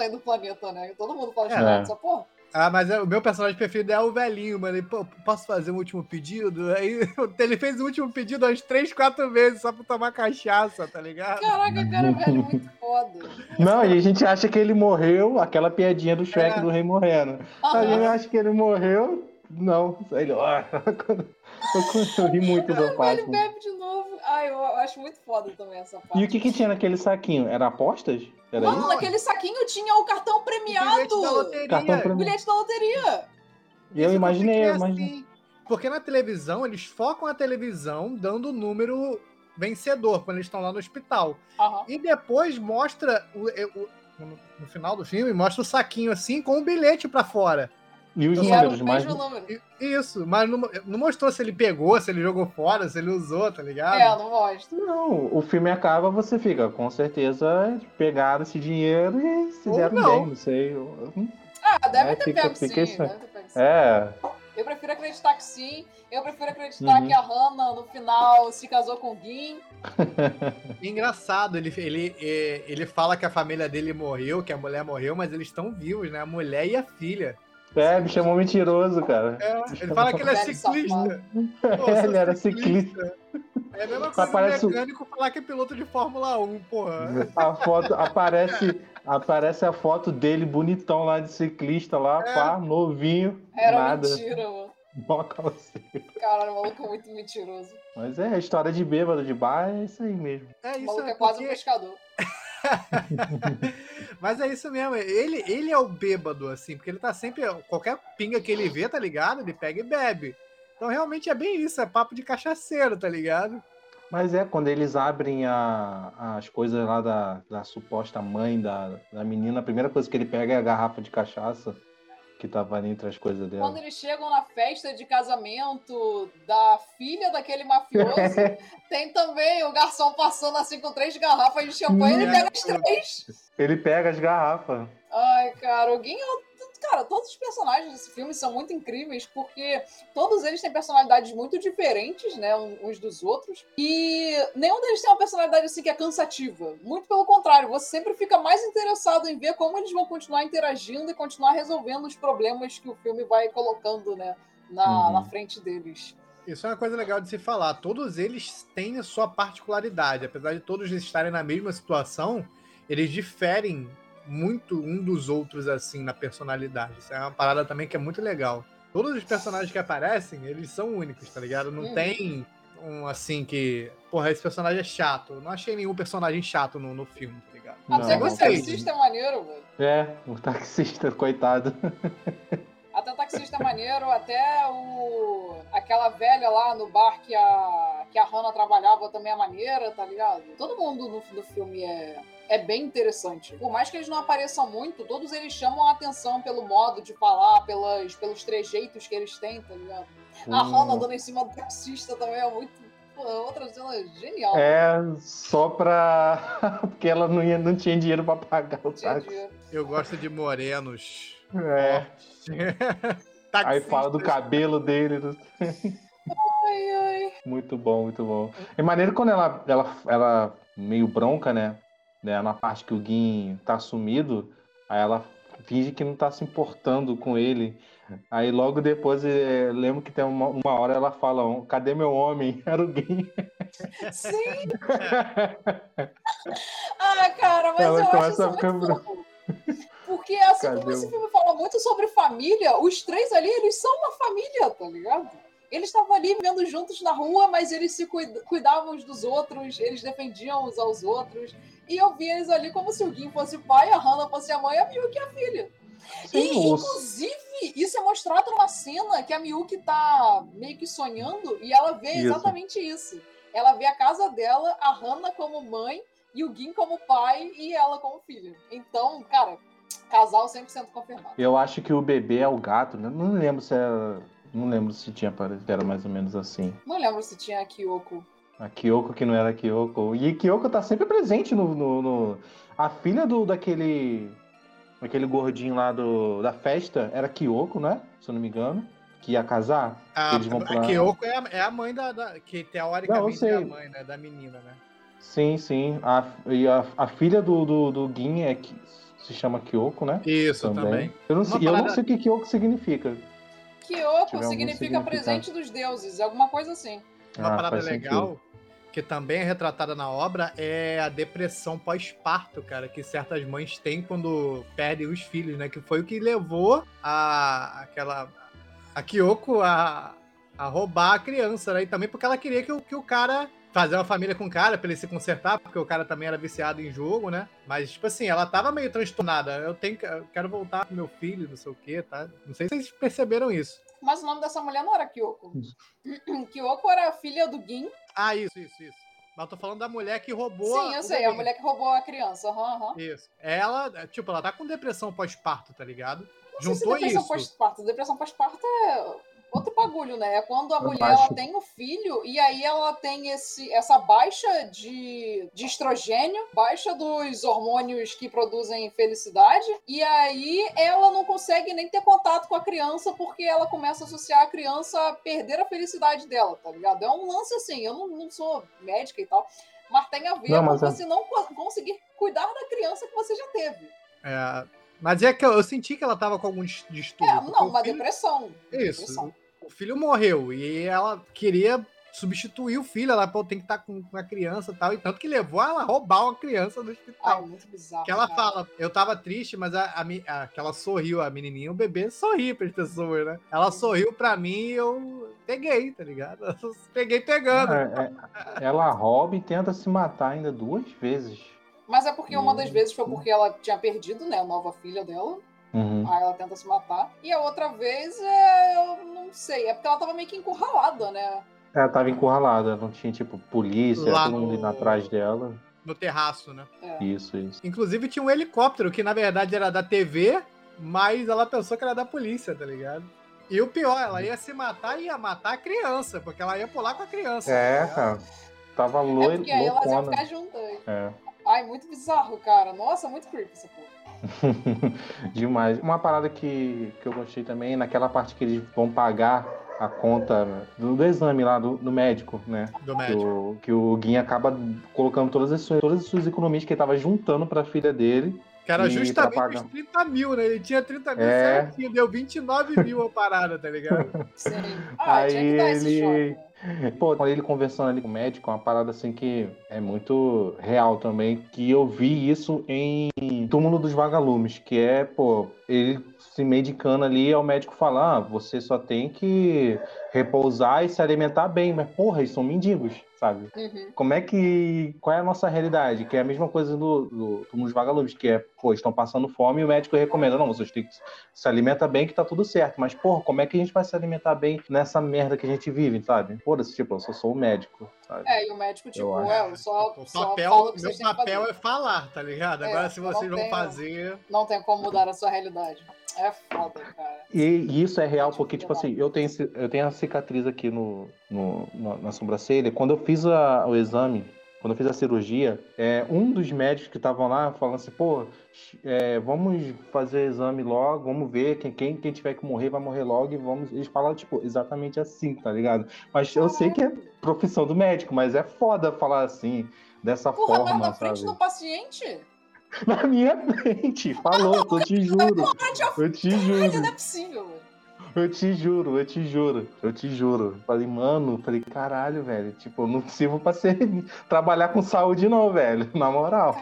Speaker 3: aí do planeta, né? Todo mundo fala
Speaker 2: É.
Speaker 3: espanhol,
Speaker 4: É.
Speaker 3: essa porra.
Speaker 2: Ah, mas é- o meu personagem preferido é o velhinho, mano. Ele, pô, posso fazer um último pedido? Aí ele fez o último pedido umas três, quatro vezes só pra tomar cachaça, tá ligado?
Speaker 3: Caraca, cara, velho, muito foda.
Speaker 4: Não, e a gente acha que ele morreu, aquela piadinha do Shrek
Speaker 2: É.
Speaker 4: do rei morrendo. A gente acha que ele morreu, não. Aí Ele, ó, eu, eu ri muito do
Speaker 3: Ele bebe de novo. Ai, eu acho muito foda também essa parte.
Speaker 4: E o que, que tinha naquele saquinho? Era apostas? Era
Speaker 3: Mano,
Speaker 4: isso?
Speaker 3: naquele saquinho tinha o cartão
Speaker 2: Bilhete
Speaker 3: premiado.
Speaker 2: da loteria.
Speaker 4: Cartão premiado.
Speaker 3: Bilhete da loteria.
Speaker 4: E eu imaginei,
Speaker 2: porque é
Speaker 4: eu imaginei.
Speaker 2: assim, Porque na televisão, eles focam a televisão dando o número vencedor, quando eles estão lá no hospital.
Speaker 3: Aham.
Speaker 2: E depois mostra, o, o- no, no final do filme, mostra o saquinho assim, com o bilhete pra fora.
Speaker 4: E os
Speaker 3: E era o
Speaker 4: números, mas.
Speaker 3: mesmo número.
Speaker 2: Isso, mas não, não mostrou se ele pegou, se ele jogou fora, se ele usou, tá ligado?
Speaker 3: É, não mostra.
Speaker 4: Não, o filme acaba, você fica, com certeza pegaram esse dinheiro e se
Speaker 2: Ou
Speaker 4: deram
Speaker 2: não.
Speaker 4: bem, não sei. eu-
Speaker 3: Ah, deve
Speaker 4: É,
Speaker 3: ter
Speaker 4: fica-
Speaker 3: pego
Speaker 4: fica
Speaker 3: sim, deve ter pego sim.
Speaker 4: É,
Speaker 3: Eu prefiro acreditar que sim. Eu prefiro acreditar
Speaker 4: Uhum.
Speaker 3: que a Hannah, no final, se casou com o Gin.
Speaker 2: Engraçado, ele, ele, ele fala que a família dele morreu, que a mulher morreu, mas eles estão vivos, né? A mulher e a filha.
Speaker 4: É, me chamou mentiroso, cara.
Speaker 2: É, ele fala que ele é ciclista. Pô, sou
Speaker 4: ele era ciclista.
Speaker 2: É a mesma coisa
Speaker 4: Aparece
Speaker 2: do
Speaker 4: o-
Speaker 2: mecânico falar que é piloto de Fórmula 1, porra.
Speaker 4: A foto aparece, aparece a foto dele bonitão lá de ciclista lá,
Speaker 2: É.
Speaker 4: pá, novinho,
Speaker 3: Era
Speaker 4: nada.
Speaker 3: mentira, mano.
Speaker 4: Mó calceiro.
Speaker 3: Caralho, o maluco é muito mentiroso.
Speaker 4: Mas é, a história de bêbado de bar é isso aí mesmo.
Speaker 2: É
Speaker 3: O
Speaker 2: isso,
Speaker 3: maluco
Speaker 2: é
Speaker 3: é quase um
Speaker 2: porque-
Speaker 3: pescador.
Speaker 2: Mas é isso mesmo, ele, ele é o bêbado, assim, porque ele tá sempre. Qualquer pinga que ele vê, tá ligado? Ele pega e bebe. Então realmente é bem isso, é papo de cachaceiro, tá ligado?
Speaker 4: Mas é, quando eles abrem a- as coisas lá da, da suposta mãe da, da menina, a primeira coisa que ele pega é a garrafa de cachaça que tava ali entre as coisas dela.
Speaker 3: Quando eles chegam na festa de casamento da filha daquele mafioso, tem também o garçom passando assim com três garrafas de champanhe e ele pega as três.
Speaker 4: Ele pega as garrafas.
Speaker 3: Ai, cara, o Gin é o- Cara, todos os personagens desse filme são muito incríveis porque todos eles têm personalidades muito diferentes, né, uns dos outros. E nenhum deles tem uma personalidade assim que é cansativa. Muito pelo contrário, você sempre fica mais interessado em ver como eles vão continuar interagindo e continuar resolvendo os problemas que o filme vai colocando, né, na,
Speaker 4: Uhum.
Speaker 3: na frente deles.
Speaker 2: Isso é uma coisa legal de se falar. Todos eles têm a sua particularidade. Apesar de todos estarem na mesma situação, eles diferem muito um dos outros, assim, na personalidade. Isso é uma parada também que é muito legal. Todos os personagens que aparecem, eles são únicos, tá ligado? Não tem um, assim, que... Porra, esse personagem é chato. Eu não achei nenhum personagem chato no, no filme, tá ligado?
Speaker 3: Até que o taxista é maneiro, velho.
Speaker 4: É, o taxista, coitado.
Speaker 3: Até o taxista é maneiro, até o. aquela velha lá no bar que a, que a Hannah trabalhava também é maneira, tá ligado? Todo mundo no, no filme é, é bem interessante. Por mais que eles não apareçam muito, todos eles chamam a atenção pelo modo de falar, pelas, pelos trejeitos que eles têm, tá ligado? A. Hannah dando em cima do taxista também é muito. Pô, é outra cena genial.
Speaker 4: É, só pra. Porque ela não, ia, não tinha dinheiro pra pagar o táxi.
Speaker 3: dinheiro.
Speaker 2: Eu gosto de morenos.
Speaker 4: É. Aí fala do cabelo dele. do-
Speaker 3: Ai, ai.
Speaker 4: Muito bom, muito bom. É maneiro quando ela, ela, ela meio bronca, né? né? Na parte que o Gin tá sumido, aí ela finge que não tá se importando com ele. Aí logo depois, eh, lembro que tem uma, uma hora ela fala, "Oh, cadê meu homem? Era o Gin.
Speaker 3: Sim! Ah, cara, mas
Speaker 4: Ela
Speaker 3: eu acho isso
Speaker 4: a ficar
Speaker 3: muito fofo. Porque assim
Speaker 4: Cadê
Speaker 3: como esse
Speaker 4: o-
Speaker 3: filme fala muito sobre família, os três ali, eles são uma família, tá ligado? Eles estavam ali vivendo juntos na rua, mas eles se cuida- cuidavam uns dos outros, eles defendiam uns aos outros. E eu vi eles ali como se o Gin fosse o pai, a Hannah fosse a mãe e a Miyuki a filha.
Speaker 4: Sim,
Speaker 3: e, inclusive, isso é mostrado numa cena que a Miyuki tá meio que sonhando e ela vê
Speaker 4: Isso.
Speaker 3: exatamente isso. Ela vê a casa dela, a Hannah como mãe e o Gin como pai e ela como filha. Então, cara, casal 100% confirmado.
Speaker 4: Eu acho que o bebê é o gato, né? Não lembro se era. Não lembro se tinha aparecido, era mais ou menos assim.
Speaker 3: Não lembro se tinha a Kyoko.
Speaker 4: A Kyoko que não era a Kyoko. E Kyoko tá sempre presente no. no- no- A filha do daquele. Aquele gordinho lá do, da festa era Kyoko, né? Se eu não me engano. Que ia casar.
Speaker 2: A,
Speaker 4: Eles vão pra-
Speaker 2: a Kyoko é a, é a mãe da, da- Que teoricamente
Speaker 4: Não,
Speaker 2: é a mãe né, da menina, né?
Speaker 4: Sim, sim. A, e a, a filha do, do, do Gin é que se chama Kyoko, né?
Speaker 2: Isso também.
Speaker 4: Eu não, sei, eu não sei o que Kyoko significa.
Speaker 3: Kyoko significa presente dos deuses, alguma coisa assim.
Speaker 2: Uma
Speaker 4: Ah,
Speaker 2: parada
Speaker 4: faz sentido.
Speaker 2: legal, que também é retratada na obra, é a depressão pós-parto, cara, que certas mães têm quando perdem os filhos, né? Que foi o que levou a aquela a Kyoko a, a roubar a criança, né? E também porque ela queria que, o- que o cara fazer uma família com o cara pra ele se consertar, porque o cara também era viciado em jogo, né? Mas, tipo assim, ela tava meio transtornada. Eu tenho que, eu quero voltar com meu filho, não sei o quê, tá? Não sei se vocês perceberam isso.
Speaker 3: Mas o nome dessa mulher não era Kyoko. Kyoko era filha do Gin.
Speaker 2: Ah, isso, isso, isso. Mas eu tô falando da mulher que roubou.
Speaker 3: Sim, eu sei, a mulher que roubou a criança. Aham, aham.
Speaker 2: Isso. Ela, tipo, ela tá com depressão pós-parto, tá ligado?
Speaker 3: Não sei se
Speaker 2: Juntou
Speaker 3: depressão
Speaker 2: isso.
Speaker 3: pós-parto. Depressão pós-parto é outro bagulho, né? É quando a
Speaker 4: Eu
Speaker 3: mulher
Speaker 4: acho.
Speaker 3: ela tem o filho e aí ela tem esse, essa baixa de, de estrogênio, baixa dos hormônios que produzem felicidade, e aí ela não consegue nem ter contato com a criança porque ela começa a associar a criança a perder a felicidade dela, tá ligado? É um lance assim, eu não, não sou médica e tal, mas tem a ver
Speaker 4: Não,
Speaker 3: com
Speaker 4: é-
Speaker 3: você não co- conseguir cuidar da criança que você já teve.
Speaker 2: É, mas é que eu, eu senti que ela tava com algum dis- distúrbio.
Speaker 3: É, não, uma
Speaker 2: filho-
Speaker 3: depressão.
Speaker 2: Isso.
Speaker 3: Depressão.
Speaker 2: O filho morreu e ela queria substituir o filho. Ela pô, tem que estar com com a criança e tal. E tanto que levou ela a roubar uma criança do
Speaker 3: Ai,
Speaker 2: hospital.
Speaker 3: muito bizarro.
Speaker 2: que ela
Speaker 3: cara.
Speaker 2: fala, eu tava triste, mas a, a, a- que ela sorriu, a menininha, o bebê sorri pras pessoas, né? Ela sorriu pra mim e eu peguei, tá ligado? Eu peguei pegando.
Speaker 4: É, é, ela rouba e tenta se matar ainda duas vezes.
Speaker 3: Mas é porque uma
Speaker 4: Hum.
Speaker 3: das vezes foi porque ela tinha perdido, né, a nova filha dela.
Speaker 4: Uhum.
Speaker 3: Aí ela tenta se matar. E a outra vez, é, eu não sei, é porque ela tava meio que encurralada, né?
Speaker 4: Ela tava encurralada, não tinha, tipo, polícia,
Speaker 2: Lá
Speaker 4: todo mundo indo
Speaker 2: no-
Speaker 4: atrás dela.
Speaker 2: No terraço, né?
Speaker 3: É.
Speaker 4: Isso, isso.
Speaker 2: Inclusive tinha um helicóptero que na verdade era da TV, mas ela pensou que era da polícia, tá ligado? E o pior, ela ia se matar e ia matar a criança, porque ela ia pular com a criança.
Speaker 4: É,
Speaker 2: tá ligado?
Speaker 4: cara. Tava
Speaker 3: É
Speaker 4: loiro,
Speaker 3: porque aí elas iam ficar juntas.
Speaker 4: É.
Speaker 3: Ai, muito bizarro, cara. Nossa, muito creepy essa porra.
Speaker 4: Demais. Uma parada que, que eu gostei também, naquela parte que eles vão pagar a conta do, do exame lá do, do médico, né?
Speaker 2: Do
Speaker 4: Que
Speaker 2: médico.
Speaker 4: o, que o Guin acaba colocando todas as, suas, todas as suas economias que ele tava juntando pra filha dele.
Speaker 2: Que era
Speaker 4: E
Speaker 2: justamente
Speaker 4: pra
Speaker 2: os
Speaker 4: pagar.
Speaker 2: 30 mil, né? Ele tinha 30 mil
Speaker 4: É.
Speaker 2: certinho, deu 29 mil a parada, tá ligado?
Speaker 3: Sim. Ah,
Speaker 4: Aí
Speaker 3: tinha que dar esse
Speaker 4: ele-
Speaker 3: choque.
Speaker 4: Pô, quando ele conversando ali com o médico, é uma parada assim que é muito real também, que eu vi isso em Túmulo dos Vagalumes, que é, pô, ele se medicando ali, é o médico falar, ah, você só tem que repousar e se alimentar bem, mas porra, eles são mendigos, sabe?
Speaker 3: Uhum.
Speaker 4: Como é que. Qual é a nossa realidade? Que é a mesma coisa do, do dos Vagalumes, que é, pô, estão passando fome e o médico recomenda, não, vocês têm que se alimenta bem que tá tudo certo. Mas, porra, como é que a gente vai se alimentar bem nessa merda que a gente vive, sabe? Foda-se, tipo, eu só sou o médico, sabe?
Speaker 3: É, e o médico, tipo,
Speaker 4: Eu
Speaker 3: é, eu só,
Speaker 2: O
Speaker 3: só
Speaker 2: papel, meu papel é falar, tá ligado?
Speaker 3: É,
Speaker 2: Agora, se vocês vão
Speaker 3: tenho-
Speaker 2: fazer.
Speaker 3: Não tem como mudar a sua realidade. É foda, cara.
Speaker 4: E, e isso é real porque, tipo assim, eu tenho, esse- eu tenho a cicatriz aqui no, no- na, na sobrancelha. Quando eu fiz a- o exame, quando eu fiz a cirurgia, é, um dos médicos que estavam lá falando assim, pô, é, vamos fazer exame logo, vamos ver quem, quem, quem tiver que morrer vai morrer logo e vamos. Eles falam, tipo, exatamente assim, tá ligado? Mas eu sei que é profissão do médico, mas é foda falar assim, dessa
Speaker 3: Porra,
Speaker 4: forma,
Speaker 3: na frente do paciente?
Speaker 4: Na minha frente, falou, eu te juro. Eu te juro.
Speaker 3: Não é possível.
Speaker 4: Eu te juro, eu te juro, eu te juro. Falei, mano, falei, caralho, velho. Tipo, eu não sirvo pra ser, trabalhar com saúde, não, velho. Na moral.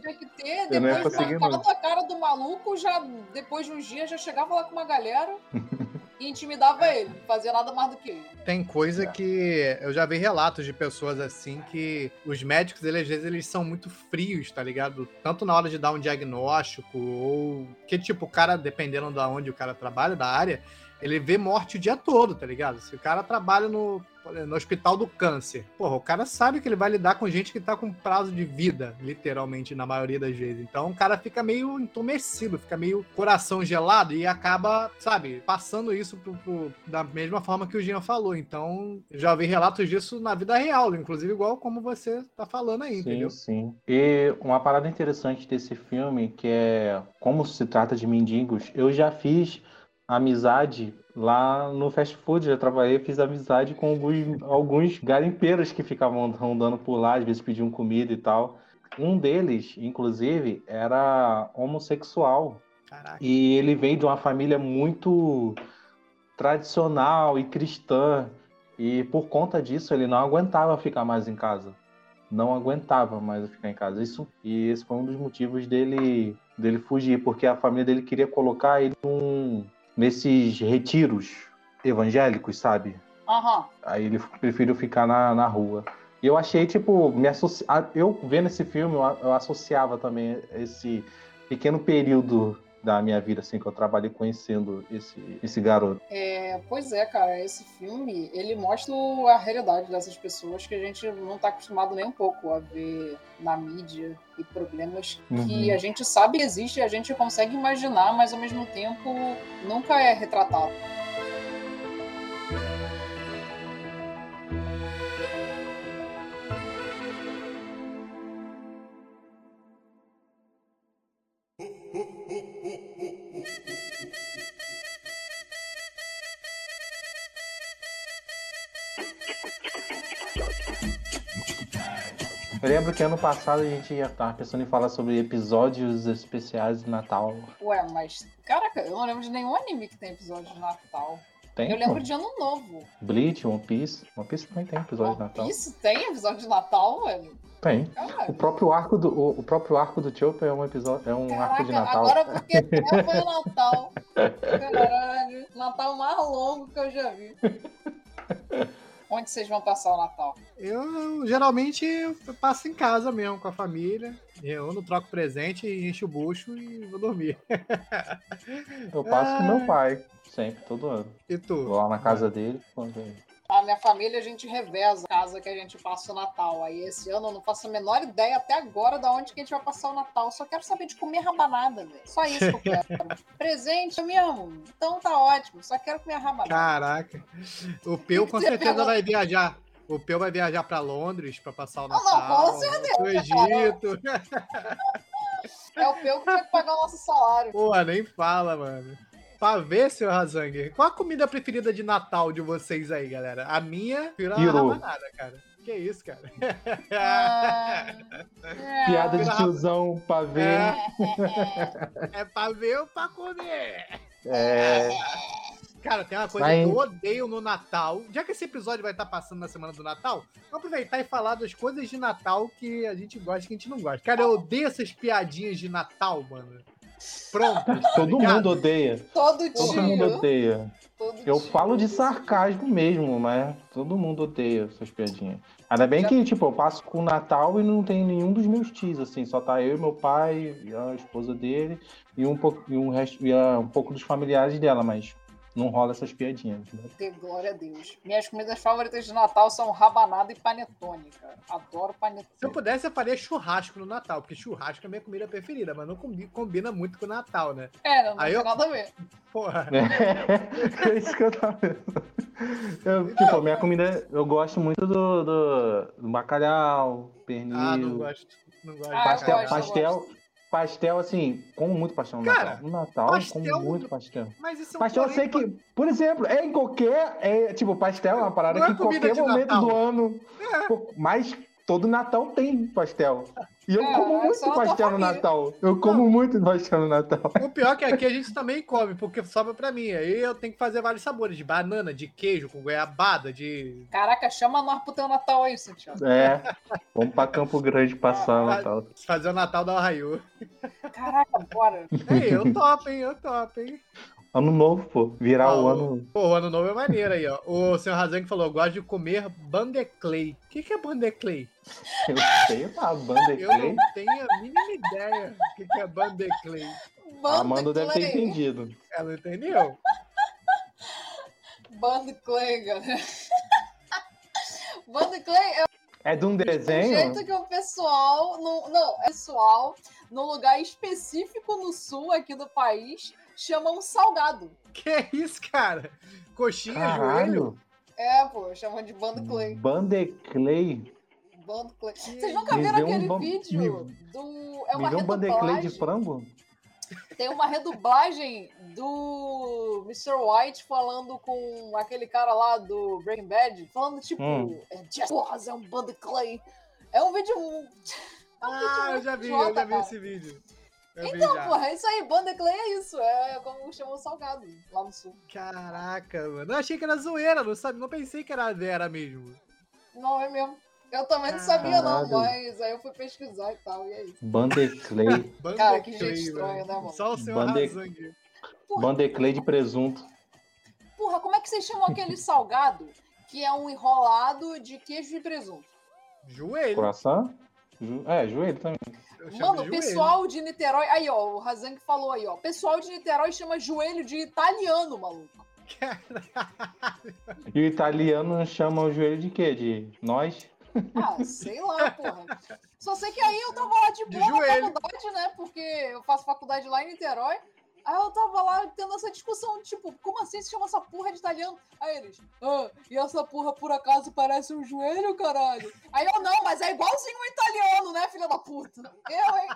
Speaker 3: Tinha que ter,
Speaker 4: Eu
Speaker 3: depois
Speaker 4: não.
Speaker 3: a cara do maluco, já depois de uns dias já chegava lá com uma galera e intimidava ele. Não fazia nada mais do que ele.
Speaker 2: Tem coisa
Speaker 4: É.
Speaker 2: que eu já vi relatos de pessoas assim que os médicos, eles, às vezes, eles são muito frios, tá ligado? Tanto na hora de dar um diagnóstico, ou que, tipo, o cara, dependendo da onde o cara trabalha, da área, ele vê morte o dia todo, tá ligado? Se o cara trabalha no, no hospital do câncer, porra, o cara sabe que ele vai lidar com gente que tá com prazo de vida, literalmente, na maioria das vezes. Então o cara fica meio entumecido, fica meio coração gelado e acaba, sabe, passando isso pro, pro- da mesma forma que o Jean falou. Então, já vi relatos disso na vida real, inclusive igual como você tá falando aí, entendeu?
Speaker 4: Sim, sim. E uma parada interessante desse filme, que é como se trata de mendigos, eu já fiz amizade lá no fast food, já trabalhei, fiz amizade com alguns, alguns garimpeiros que ficavam andando por lá, às vezes pediam comida e tal. Um deles, inclusive, era homossexual.
Speaker 2: Caraca.
Speaker 4: E ele veio de uma família muito tradicional e cristã. E por conta disso, ele não aguentava ficar mais em casa. Não aguentava mais ficar em casa. Isso, e esse foi um dos motivos dele, dele fugir, porque a família dele queria colocar ele num, nesses retiros evangélicos, sabe?
Speaker 3: Aham.
Speaker 4: Aí ele preferiu ficar na, na rua. E eu achei, tipo, me associ... eu vendo esse filme, eu associava também esse pequeno período da minha vida, assim, que eu trabalhei conhecendo esse, esse garoto.
Speaker 3: É, pois é, cara, esse filme, ele mostra a realidade dessas pessoas que a gente não tá acostumado nem um pouco a ver na mídia e problemas que
Speaker 4: Uhum.
Speaker 3: a gente sabe que existe, a gente consegue imaginar, mas ao mesmo tempo nunca é retratado.
Speaker 4: Lembro que ano passado a gente já tava pensando em falar sobre episódios especiais de Natal.
Speaker 3: Ué, mas, caraca, eu não lembro de nenhum anime que tem episódio de Natal.
Speaker 4: Tem?
Speaker 3: eu lembro de Ano Novo.
Speaker 4: Bleach, One Piece. One Piece também tem episódio de Natal.
Speaker 3: Isso tem episódio de Natal, velho?
Speaker 4: Tem. O próprio arco do, o, o próprio arco do Chopper é um episódio, é um arco de
Speaker 3: Caraca,
Speaker 4: Natal.
Speaker 3: agora porque é foi o Natal. Caralho, Natal mais longo que eu já vi. Onde vocês vão passar o Natal?
Speaker 2: Eu geralmente eu passo em casa mesmo, com a família. Eu não troco presente, encho o bucho e vou dormir.
Speaker 4: Eu passo com
Speaker 2: Ah.
Speaker 4: meu pai, sempre, todo ano.
Speaker 2: E tu?
Speaker 4: Vou lá na casa dele. quando
Speaker 3: A minha família, a gente reveza a casa que a gente passa o Natal. Aí esse ano eu não faço a menor ideia até agora de onde que a gente vai passar o Natal. Só quero saber de comer rabanada, velho. Só isso que eu quero. Presente mesmo. Então tá ótimo. Só quero comer rabanada.
Speaker 2: Caraca. O Peu com certeza
Speaker 3: pegou-
Speaker 2: vai viajar. O Peu vai viajar pra Londres pra passar o
Speaker 3: não,
Speaker 2: Natal.
Speaker 3: com certeza,
Speaker 2: No Egito.
Speaker 3: É o Peu que vai pagar o nosso salário.
Speaker 2: Pô, nem fala, mano. Pra ver, seu Razang, qual a comida preferida de Natal de vocês aí, galera? A minha,
Speaker 4: Peru.
Speaker 2: rabanada, cara. Que isso, cara?
Speaker 3: É.
Speaker 4: Piada de tiozão, pavê.
Speaker 2: É. É pra ver ou pra comer?
Speaker 4: É.
Speaker 2: Cara, tem uma coisa
Speaker 4: Vai-
Speaker 2: que eu odeio no Natal. Já que esse episódio vai estar passando na semana do Natal, vamos aproveitar e falar das coisas de Natal que a gente gosta e que a gente não gosta. Cara, eu odeio essas piadinhas de Natal, mano. Pronto.
Speaker 4: Todo mundo odeia.
Speaker 3: Todo
Speaker 4: Todo mundo odeia.
Speaker 3: todo
Speaker 4: Eu
Speaker 3: tio.
Speaker 4: falo de sarcasmo mesmo, mas todo mundo odeia essas piadinhas. Ainda bem
Speaker 3: Já-
Speaker 4: que, tipo, eu passo com o Natal e não tem nenhum dos meus tios, assim. Só tá eu e meu pai, e a esposa dele, e um pouco, e um resto, e ah, um pouco dos familiares dela, mas não rola essas piadinhas. né?
Speaker 3: Glória a Deus. Minhas comidas favoritas de Natal são rabanada e panetone, cara. Adoro panetone.
Speaker 2: Se eu pudesse, eu faria churrasco no Natal, porque churrasco é a minha comida preferida, mas não combi- combina muito com o Natal, né?
Speaker 3: É, não, não
Speaker 2: Aí
Speaker 3: tem
Speaker 2: eu-
Speaker 3: nada a ver.
Speaker 2: Porra.
Speaker 4: É isso que eu tava pensando. Eu, tipo, minha comida, eu gosto muito do, do, do bacalhau, pernil.
Speaker 2: Ah, não gosto. Não gosto. de
Speaker 3: Ah,
Speaker 4: pastel,
Speaker 3: gosto, eu
Speaker 4: pastel, pastel, assim, como muito pastel no
Speaker 2: Cara,
Speaker 4: Natal. No Natal,
Speaker 2: pastel
Speaker 4: como muito pastel.
Speaker 2: Mas isso é um
Speaker 4: Pastel eu sei que, por exemplo, é em qualquer. É, tipo, pastel é uma parada
Speaker 2: é
Speaker 4: que em qualquer momento
Speaker 2: Natal.
Speaker 4: do ano. Pô, Mas todo Natal tem pastel. E eu
Speaker 3: É,
Speaker 4: como
Speaker 3: é
Speaker 4: muito
Speaker 3: tua
Speaker 4: pastel no. Natal. Eu como muito pastel no Natal.
Speaker 2: O pior é que aqui a gente também come, porque sobra pra mim. Aí eu tenho que fazer vários sabores, de banana, de queijo, com goiabada, de...
Speaker 3: Caraca, chama nós pro teu Natal aí, Santiago.
Speaker 4: É. Vamos pra Campo Grande passar o
Speaker 2: Ah,
Speaker 4: Natal.
Speaker 2: Fazer o Natal da Arraiô.
Speaker 3: Caraca, bora.
Speaker 2: Ei, eu topo, hein? Eu topo, hein?
Speaker 4: Ano novo, pô. Virar
Speaker 2: Ah,
Speaker 4: o ano.
Speaker 2: Pô, o ano novo é maneiro aí, ó. O senhor Razang falou, eu gosto de comer bandeclay. O que, que é bandeclay?
Speaker 4: Eu sei lá, banda
Speaker 2: Eu não tenho a mínima ideia o que, que é bandeclay.
Speaker 4: A Amanda deve ter entendido.
Speaker 2: Ela entendeu?
Speaker 3: Band Clay, galera. Band Clay é
Speaker 4: É de um desenho?
Speaker 3: jeito que o pessoal. No, não, é pessoal, num lugar específico no sul aqui do país, chama um salgado.
Speaker 2: Que é isso, cara? Coxinha, joelho?
Speaker 4: Caralho.
Speaker 3: É, pô, chamam de Band Clay.
Speaker 4: Bandeclay.
Speaker 3: Band Clay. Vocês nunca
Speaker 4: Me
Speaker 3: viram
Speaker 4: um
Speaker 3: aquele
Speaker 4: ban-
Speaker 3: vídeo
Speaker 4: me-
Speaker 3: do. É
Speaker 4: Me
Speaker 3: uma
Speaker 4: vê um bandeclay de frango?
Speaker 3: Tem uma redublagem do Mr. White falando com aquele cara lá do Breaking Bad, falando tipo,
Speaker 4: Hum.
Speaker 3: é é um Band Clay. É um vídeo. um-
Speaker 2: Ah, eu já vi, eu
Speaker 3: idiota,
Speaker 2: já vi
Speaker 3: cara.
Speaker 2: esse vídeo.
Speaker 3: Então,
Speaker 2: já.
Speaker 3: porra, é isso aí, Band Clay é isso. É como chamam o salgado lá no sul.
Speaker 2: Caraca, mano. Eu achei que era zoeira, não, sabe, não pensei que era Vera mesmo.
Speaker 3: Não é mesmo. Eu também não sabia, não,
Speaker 4: Caralho.
Speaker 3: mas aí eu fui pesquisar e tal, e é isso.
Speaker 4: Bandeclay.
Speaker 3: Cara, que gente estranha, né, mano?
Speaker 2: Só o senhor
Speaker 4: Bande-
Speaker 2: Razang.
Speaker 4: Bandeclay de presunto.
Speaker 3: Porra, como é que vocês chamam aquele salgado que é um enrolado de queijo e presunto?
Speaker 2: Joelho.
Speaker 4: Croissant? Ju- É, joelho também.
Speaker 3: Mano,
Speaker 2: de
Speaker 3: o
Speaker 2: joelho.
Speaker 3: pessoal de Niterói. Aí, ó, o Razan que falou aí, ó. O pessoal de Niterói chama joelho de italiano, maluco.
Speaker 4: E o italiano chama o joelho de quê? De nós?
Speaker 3: Ah, sei lá, porra. Só sei que aí eu tava lá de
Speaker 2: De
Speaker 3: boa na
Speaker 2: joelho.
Speaker 3: faculdade, né? Porque eu faço faculdade lá em Niterói. Aí eu tava lá tendo essa discussão, tipo, como assim se chama essa porra de italiano? Aí eles, ah, e essa porra por acaso parece um joelho, caralho? Aí eu, não, mas é igualzinho um italiano, né, filha da puta? Eu, hein?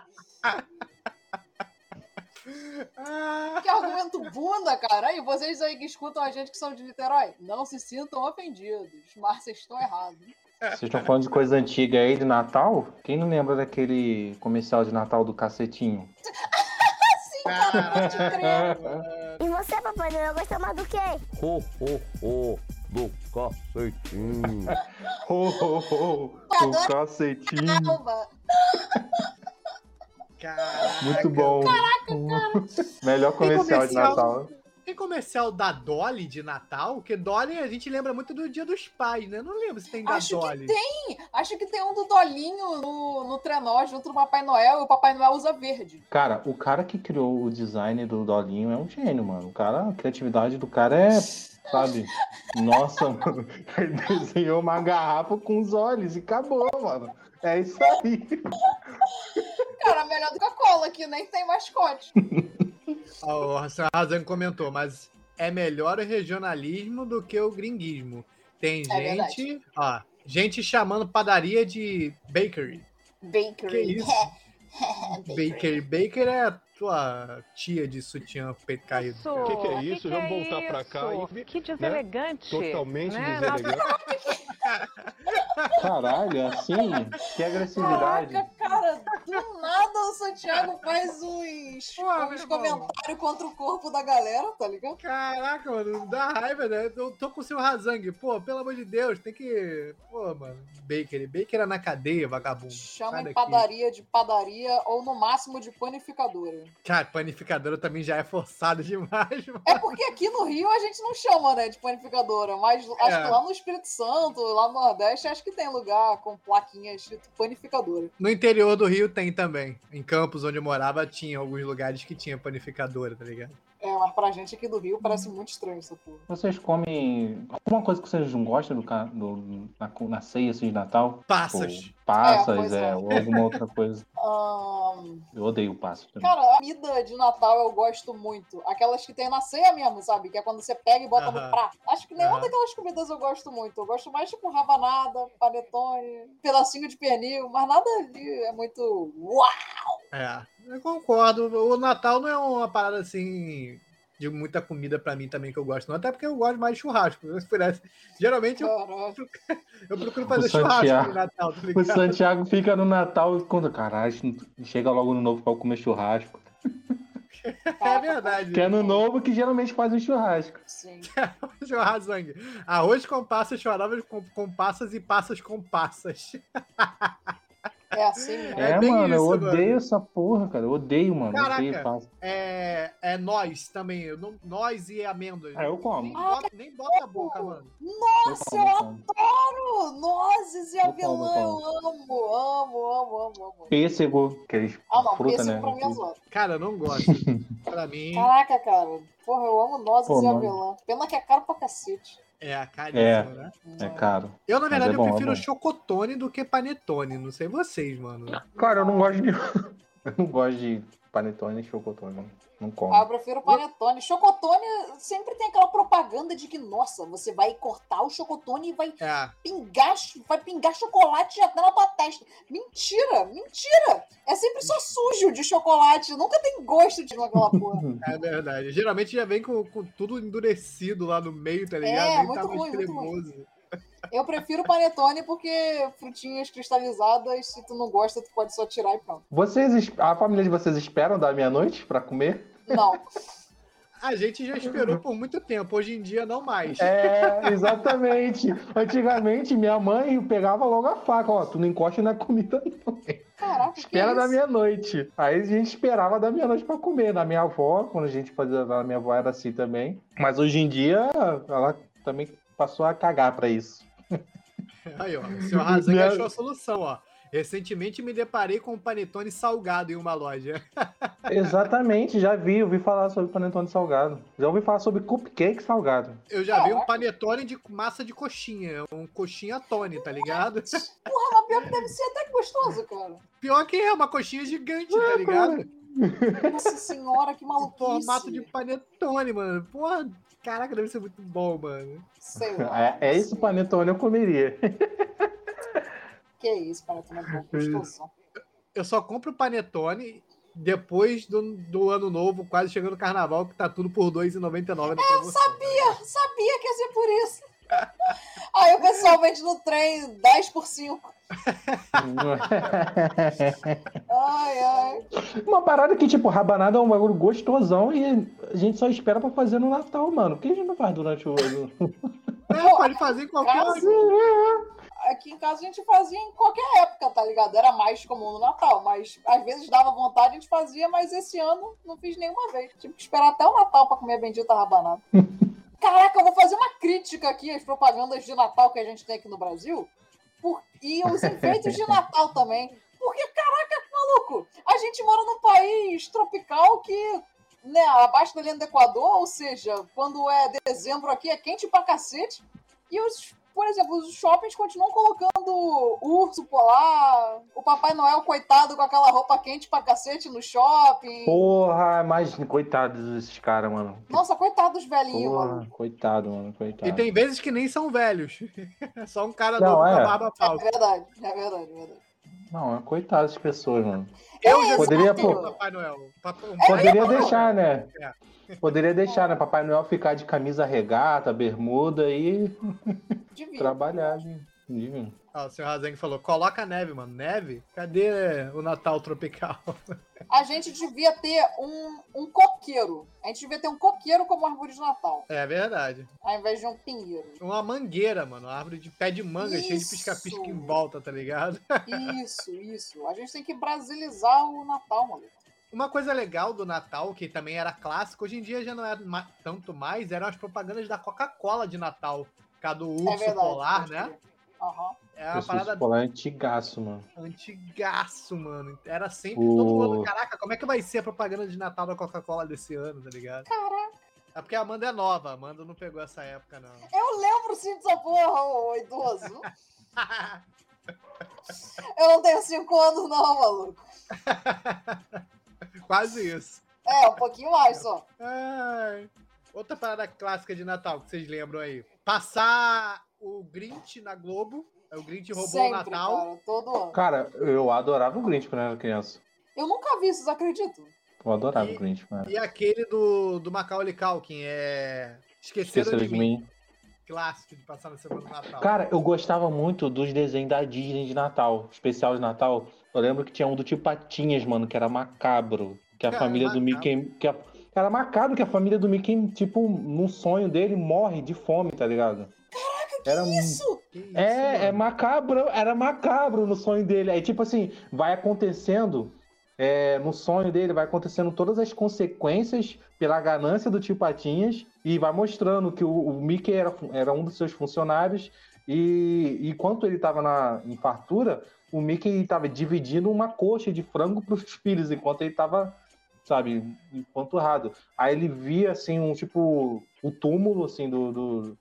Speaker 2: Ah,
Speaker 3: Que argumento bunda, cara. Aí vocês aí que escutam a gente que são de Niterói, não se sintam ofendidos, mas vocês estão errados.
Speaker 4: Vocês estão falando de coisa antiga aí de Natal? Quem não lembra daquele comercial de Natal do cacetinho?
Speaker 3: Cara.
Speaker 7: E você, Papai Noel, gosta mais do quê?
Speaker 8: Ho, ho, ho, do cacetinho.
Speaker 4: Ho, ho, ho, o cacetinho.
Speaker 3: Calma.
Speaker 2: caraca.
Speaker 4: Muito bom. Melhor comercial de
Speaker 2: comercial.
Speaker 4: Natal.
Speaker 2: Tem comercial da Dolly de Natal? Porque Dolly a gente lembra muito do Dia dos Pais, né? Não lembro se tem da
Speaker 3: Acho que
Speaker 2: Dolly.
Speaker 3: tem. Acho que tem um do Dolinho no, no trenó junto do Papai Noel e o Papai Noel usa verde.
Speaker 4: Cara, o cara que criou o design do Dolinho é um gênio, mano. O cara, a criatividade do cara é, sabe? Nossa, mano. Ele desenhou uma garrafa com os olhos e acabou, mano. É isso aí.
Speaker 3: Cara, melhor do que a cola, que nem tem mascote.
Speaker 2: O Sr. Razan comentou, mas é melhor o regionalismo do que o gringuismo. Tem
Speaker 3: É
Speaker 2: gente, ó, gente chamando padaria de bakery.
Speaker 3: Bakery.
Speaker 2: Que isso? Bakery. Baker é a tua tia de sutiã peito caído.
Speaker 8: O que, que é isso?
Speaker 9: que
Speaker 8: Vamos
Speaker 9: é
Speaker 8: voltar pra cá e
Speaker 9: Que deselegante.
Speaker 8: totalmente
Speaker 9: né?
Speaker 8: deselegante.
Speaker 4: Caralho, é assim? Que agressividade.
Speaker 3: Caraca, cara, do nada o Santiago faz uns, uns comentários contra o corpo da galera, tá ligado?
Speaker 2: Caraca, mano, dá raiva, né? Eu tô com o seu Razang. Pô, pelo amor de Deus, tem que. Pô, mano, Bakery. Baker é na cadeia, vagabundo. Sai
Speaker 3: Chama em
Speaker 2: daqui.
Speaker 3: padaria de padaria ou no máximo de panificadora.
Speaker 2: Cara, panificadora também já é forçado demais, mano.
Speaker 3: É porque aqui no Rio a gente não chama, né, de panificadora, mas acho
Speaker 2: É.
Speaker 3: que lá no Espírito Santo, lá no Nordeste, acho que tem lugar com plaquinha escrito panificadora.
Speaker 2: No interior do Rio tem também. Em Campos, onde eu morava, tinha alguns lugares que tinha panificadora, tá ligado?
Speaker 3: É, mas pra gente aqui do Rio parece muito estranho essa porra.
Speaker 4: Vocês comem alguma coisa que vocês não gostam do, do- na, na ceia assim, de Natal?
Speaker 2: Passas.
Speaker 4: Tipo, passas,
Speaker 3: É,
Speaker 4: é,
Speaker 3: é.
Speaker 4: ou alguma outra coisa.
Speaker 3: Ahn,
Speaker 4: Eu odeio passas também.
Speaker 3: cara, a comida de Natal eu gosto muito. Aquelas que tem na ceia mesmo, sabe? Que é quando você pega e bota
Speaker 2: Aham.
Speaker 3: no prato. Acho que nenhuma
Speaker 2: Aham.
Speaker 3: daquelas comidas eu gosto muito. Eu gosto mais, tipo, rabanada, panetone, pedacinho de pernil, mas nada ali é muito. Uau!
Speaker 2: É, eu concordo. O Natal não é uma parada assim de muita comida pra mim também que eu gosto, não. Até porque eu gosto mais de churrasco. Geralmente eu, eu procuro fazer churrasco no Natal, tá
Speaker 4: O? Santiago fica no Natal e quando. Caralho, chega logo no novo pra eu comer churrasco.
Speaker 2: É verdade.
Speaker 4: Que é no novo que geralmente faz um churrasco.
Speaker 3: Sim.
Speaker 2: Churrasco. Arroz com passas, choravas com, com passas e passas com passas.
Speaker 3: É assim mesmo.
Speaker 2: É
Speaker 4: É,
Speaker 2: bem
Speaker 4: mano, eu
Speaker 2: isso,
Speaker 4: odeio
Speaker 2: mano.
Speaker 4: essa porra, cara. Eu odeio, mano. Eu odeio
Speaker 2: Caraca.
Speaker 4: passa.
Speaker 2: É, é nós também. Eu não, nós e amêndoas.
Speaker 4: É, eu como.
Speaker 2: Nem bota, nem bota a boca, mano.
Speaker 3: Nossa,
Speaker 4: eu
Speaker 3: eu
Speaker 4: como, eu como.
Speaker 3: adoro! Nozes e
Speaker 4: Eu
Speaker 3: avelã,
Speaker 4: como,
Speaker 3: eu amo, amo, amo, amo, amo.
Speaker 4: Pêssego, aqueles
Speaker 3: Ah, não,
Speaker 4: fruta, né?
Speaker 3: pra mim é.
Speaker 2: Cara, eu não gosto. pra mim,
Speaker 3: Caraca, cara. Porra, eu amo nozes
Speaker 4: Pô,
Speaker 3: e avelã. Pena que é caro pra cacete.
Speaker 2: É caríssimo, né?
Speaker 4: É caro.
Speaker 2: Eu, na
Speaker 4: Mas
Speaker 2: verdade,
Speaker 4: é bom,
Speaker 2: eu
Speaker 4: é
Speaker 2: prefiro
Speaker 4: bom.
Speaker 2: chocotone do que panetone. Não sei vocês, mano.
Speaker 4: Cara, eu não gosto de. Eu não gosto de panetone nem chocotone, não. Não como.
Speaker 3: Ah, eu prefiro panetone. Chocotone sempre tem aquela propaganda de que, nossa, você vai cortar o chocotone e vai
Speaker 2: É,
Speaker 3: pingar, vai pingar chocolate até na tua testa. Mentira, mentira! É sempre só sujo de chocolate. Nunca tem gosto de aquela porra.
Speaker 2: é verdade. Geralmente já vem com, com tudo endurecido lá no meio, tá ligado?
Speaker 3: É,
Speaker 2: Nem
Speaker 3: muito
Speaker 2: tá mais
Speaker 3: ruim, muito ruim. Eu prefiro panetone porque frutinhas cristalizadas, se tu não gosta, tu pode só tirar e pronto.
Speaker 4: Vocês, a família de vocês esperam da meia-noite pra comer?
Speaker 3: Não.
Speaker 2: A gente já esperou por muito tempo. Hoje em dia, não mais.
Speaker 4: É, exatamente. Antigamente, minha mãe pegava logo a faca, ó, tu não encosta na comida, não.
Speaker 3: Caraca, que
Speaker 4: Espera da meia-noite. Aí a gente esperava da meia-noite pra comer. Na minha avó, quando a gente fazia, na minha avó era assim também. Mas hoje em dia, ela também passou a cagar pra isso.
Speaker 2: Aí, ó. O senhor Razan
Speaker 4: Minha-
Speaker 2: achou a solução, ó. Recentemente me deparei com um panetone salgado em uma loja.
Speaker 4: Exatamente, já vi, ouvi falar sobre panetone salgado. Já ouvi falar sobre cupcake salgado.
Speaker 2: Eu já vi um panetone de massa de coxinha. Um coxinha tone, tá ligado?
Speaker 3: Porra, mas pior que deve ser até gostoso, cara.
Speaker 2: Pior que é uma coxinha gigante, tá ligado?
Speaker 3: Nossa senhora, que maluquice.
Speaker 2: Formato de panetone, mano. Porra, caraca, deve ser muito bom, mano.
Speaker 3: Sei lá.
Speaker 4: É, é esse panetone eu comeria.
Speaker 3: Que isso, para tomar bom gostoso.
Speaker 2: Eu só compro panetone depois do, do ano novo, quase chegando o carnaval, que tá tudo por R$ 2,99 na promoção.
Speaker 3: Sabia, sabia que ia ser por isso. Aí o pessoal vende no trem 10 por 5. Ai, ai.
Speaker 4: Uma parada que, tipo, rabanada é um bagulho gostosão e a gente só espera pra fazer no Natal, mano. Por que a gente não faz durante o ano?
Speaker 2: É, pode fazer em qualquer
Speaker 3: Caso-
Speaker 2: hora.
Speaker 3: Aqui em casa a gente fazia em qualquer época, tá ligado? Era mais comum no Natal, mas às vezes dava vontade, a gente fazia, mas esse ano não fiz nenhuma vez. Tive que esperar até o Natal pra comer a bendita rabanada. Caraca, eu vou fazer uma crítica aqui às propagandas de Natal que a gente tem aqui no Brasil. Por- E os enfeites de Natal também. Porque, caraca, maluco, a gente mora num país tropical que, né, abaixo da linha do Equador, ou seja, quando é dezembro aqui é quente pra cacete. E os, por exemplo, os shoppings continuam colocando urso polar, o Papai Noel, coitado, com aquela roupa quente pra cacete no shopping.
Speaker 4: Porra, mas coitados desses caras, mano.
Speaker 3: Nossa, coitado dos velhinhos, mano.
Speaker 4: Coitado, mano, coitado.
Speaker 2: E tem vezes que nem são velhos. É só um cara
Speaker 4: Não,
Speaker 2: com
Speaker 4: é.
Speaker 2: a barba
Speaker 3: É
Speaker 2: falsa.
Speaker 3: verdade, é verdade, é verdade.
Speaker 4: Não, é coitado das pessoas, mano.
Speaker 2: Eu já
Speaker 4: Poderia, pô.
Speaker 2: Papai Noel. Papai- um
Speaker 4: Poderia deixar, né? Poderia deixar, né? Papai Noel ficar de camisa regata, bermuda e trabalhar. né? Divino.
Speaker 2: O senhor Razeng falou, coloca neve, mano. Neve? Cadê o Natal tropical?
Speaker 3: A gente devia ter um, um coqueiro. A gente devia ter um coqueiro como árvore de Natal,
Speaker 2: É verdade.
Speaker 3: ao invés de um pinheiro.
Speaker 2: Uma mangueira, mano. Uma árvore de pé de manga, cheia de
Speaker 3: Isso.
Speaker 2: pisca-pisca em volta, tá ligado?
Speaker 3: Isso, isso. A gente tem que brasilizar o Natal, maluco.
Speaker 2: Uma coisa legal do Natal, que também era clássico, hoje em dia já não é ma- tanto mais, eram as propagandas da Coca-Cola de Natal. Cada do urso
Speaker 3: é verdade.
Speaker 2: polar, né?
Speaker 3: Aham.
Speaker 2: É uma
Speaker 4: Esse
Speaker 2: parada
Speaker 4: escolar é antigaço, mano.
Speaker 2: antigaço, mano. Era sempre
Speaker 4: O-
Speaker 2: todo mundo. Caraca, como é que vai ser a propaganda de Natal da Coca-Cola desse ano, tá ligado?
Speaker 3: Caraca,
Speaker 2: É porque a Amanda é nova, a Amanda não pegou essa época, não.
Speaker 3: eu lembro sim dessa porra, ô idoso. Eu não tenho cinco anos, não, maluco.
Speaker 2: Quase isso.
Speaker 3: É, um pouquinho mais só.
Speaker 2: Ai. Outra parada clássica de Natal que vocês lembram aí. Passar o Grinch na Globo. É O Grinch roubou
Speaker 3: Sempre,
Speaker 2: o Natal.
Speaker 3: cara, todo ano.
Speaker 4: Cara, eu adorava o Grinch quando eu era criança.
Speaker 3: Eu nunca vi, vocês acreditam?
Speaker 4: Eu adorava
Speaker 2: E-
Speaker 4: o Grinch, mano.
Speaker 2: E aquele do, do Macaulay Culkin, é... Esqueceram,
Speaker 4: Esqueceram
Speaker 2: de,
Speaker 4: de
Speaker 2: mim.
Speaker 4: mim.
Speaker 2: Clássico de passar na semana do Natal.
Speaker 4: Cara, eu gostava muito dos desenhos da Disney de Natal, especial de Natal. Eu lembro que tinha um do tipo Patinhas, mano, que era macabro. Que a
Speaker 2: Cara,
Speaker 4: família do. Mickey. Que a- era macabro que a família do Mickey, tipo, num sonho dele, morre de fome, tá ligado? Era um-
Speaker 3: Isso!
Speaker 2: Que isso,
Speaker 4: É, é
Speaker 2: mano?
Speaker 4: macabro, era macabro no sonho dele. Aí, tipo assim, vai acontecendo, é, no sonho dele, vai acontecendo todas as consequências pela ganância do tio Patinhas e vai mostrando que o, o Mickey era, era um dos seus funcionários e enquanto ele tava na, em fartura, o Mickey tava dividindo uma coxa de frango pros filhos, enquanto ele tava, sabe, empanturrado. Aí ele via, assim, um tipo, o túmulo, assim, do, do,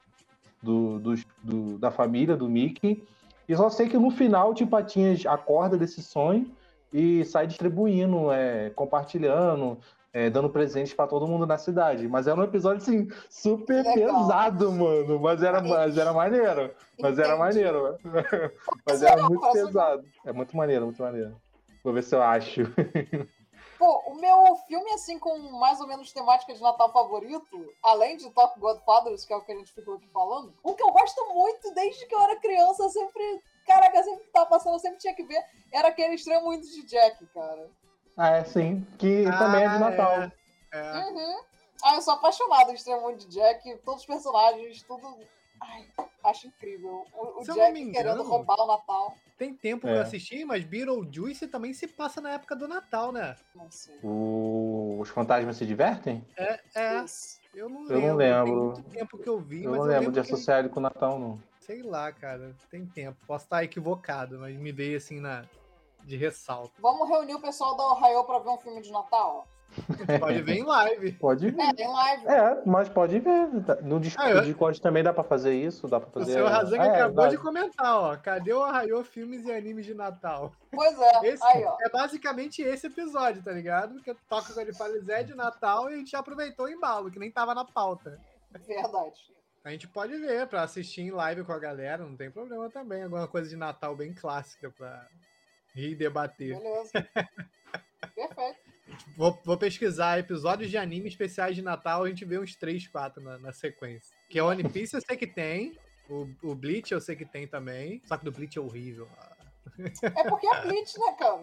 Speaker 4: do, dos- do- da família do Mickey. E só sei que no final o Tio Patinhas acorda desse sonho e sai distribuindo, é, compartilhando, é, dando presentes pra todo mundo na cidade. Mas era um episódio, assim, super
Speaker 3: Legal.
Speaker 4: pesado, mano. Mas era, mas era maneiro. Mas era
Speaker 3: Entendi.
Speaker 4: maneiro. Mas era muito pesado. É muito maneiro, muito maneiro. Vou ver se eu acho.
Speaker 3: Pô, o meu filme, assim, com mais ou menos temática de Natal favorito, além de Top Godfathers, que é o que a gente ficou aqui falando, um que eu gosto muito desde que eu era criança, sempre. Caraca, sempre que tava passando, eu sempre tinha que ver, era aquele extremo índio de Jack, cara.
Speaker 4: Ah, é sim. Que também é de
Speaker 2: Ah,
Speaker 4: Natal.
Speaker 2: é. É.
Speaker 3: Uhum. Ah, eu sou apaixonado em extremo índio de Jack, todos os personagens, tudo. Ai, acho incrível. O, o Jack
Speaker 2: me
Speaker 3: querendo
Speaker 2: engano,
Speaker 3: roubar o Natal.
Speaker 2: Tem tempo que
Speaker 4: É.
Speaker 2: eu assisti, mas Beetlejuice também se passa na época do Natal, né?
Speaker 3: Não sei.
Speaker 4: O- Os fantasmas se divertem?
Speaker 2: É, é.
Speaker 3: Isso.
Speaker 2: Eu não
Speaker 4: Eu
Speaker 2: lembro.
Speaker 4: não
Speaker 2: Tem
Speaker 4: lembro.
Speaker 2: muito tempo que eu vi,
Speaker 4: Eu
Speaker 2: mas
Speaker 4: não
Speaker 2: eu
Speaker 4: lembro
Speaker 2: lembro
Speaker 4: de associar ele com o Natal, não.
Speaker 2: sei lá, cara. Tem tempo. Posso estar equivocado, mas me veio assim na de ressalto.
Speaker 3: Vamos reunir o pessoal da Ohio pra ver um filme de Natal?
Speaker 2: Pode ver em live.
Speaker 4: Pode ver.
Speaker 3: É, tem live.
Speaker 4: É, mas pode ver. No Discord,
Speaker 2: Ah, eu-
Speaker 4: Discord também dá pra fazer isso, dá pra
Speaker 2: O
Speaker 4: fazer.
Speaker 2: seu Razang
Speaker 4: É,
Speaker 2: acabou
Speaker 4: dá-
Speaker 2: de comentar, ó. Cadê o Arraiô Filmes e Animes de Natal?
Speaker 3: Pois é,
Speaker 2: Esse
Speaker 3: aí, ó.
Speaker 2: é basicamente esse episódio, tá ligado? Que toca quando ele fala Zé de Natal e a gente aproveitou o embalo, que nem tava na pauta.
Speaker 3: Verdade.
Speaker 2: A gente pode ver pra assistir em live com a galera, não tem problema também. Alguma coisa de Natal bem clássica pra rir e debater.
Speaker 3: Beleza. Perfeito.
Speaker 2: Vou, vou pesquisar episódios de anime especiais de Natal, a gente vê uns 3, 4 na, na sequência. Que o One Piece eu sei que tem, o, o Bleach eu sei que tem também, só que do Bleach é horrível.
Speaker 3: É porque é Blitz, né, cara?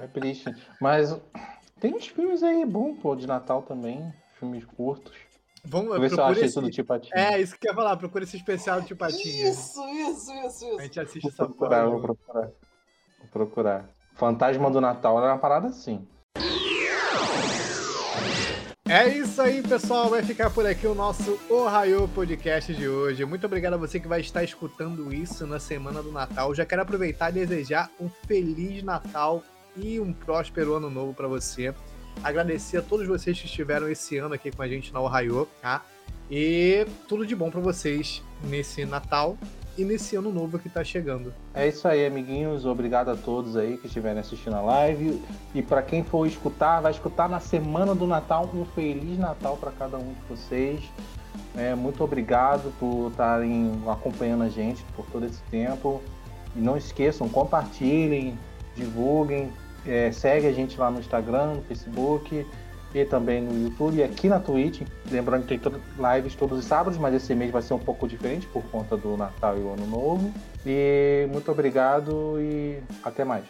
Speaker 4: É triste. Mas tem uns filmes aí bons, pô, de Natal também. Filmes curtos.
Speaker 2: Vamos
Speaker 4: ver se eu acho
Speaker 2: esse-
Speaker 4: isso do Tipatinho.
Speaker 2: É, isso que eu ia falar, procura esse especial de Patinha.
Speaker 3: Isso, isso, isso,
Speaker 2: A
Speaker 3: isso.
Speaker 2: gente assiste
Speaker 4: Vou
Speaker 2: essa
Speaker 4: procurar,
Speaker 2: porra.
Speaker 4: vou procurar. Vou procurar. Fantasma do Natal era uma parada assim.
Speaker 2: É isso aí, pessoal. Vai ficar por aqui o nosso Ohio Podcast de hoje. Muito obrigado a você que vai estar escutando isso na semana do Natal. Já quero aproveitar e desejar um Feliz Natal e um próspero Ano Novo para você. Agradecer a todos vocês que estiveram esse ano aqui com a gente na Ohio, tá? E tudo de bom para vocês nesse Natal e nesse Ano Novo que tá chegando.
Speaker 4: É isso aí, amiguinhos. Obrigado a todos aí que estiverem assistindo a live. E para quem for escutar, vai escutar na semana do Natal. Um Feliz Natal para cada um de vocês. É, muito obrigado por estarem acompanhando a gente por todo esse tempo. E não esqueçam, compartilhem, divulguem, é, segue a gente lá no Instagram, no Facebook e também no YouTube e aqui na Twitch. Lembrando que tem lives todos os sábados, mas esse mês vai ser um pouco diferente por conta do Natal e o Ano Novo. E muito obrigado e até mais.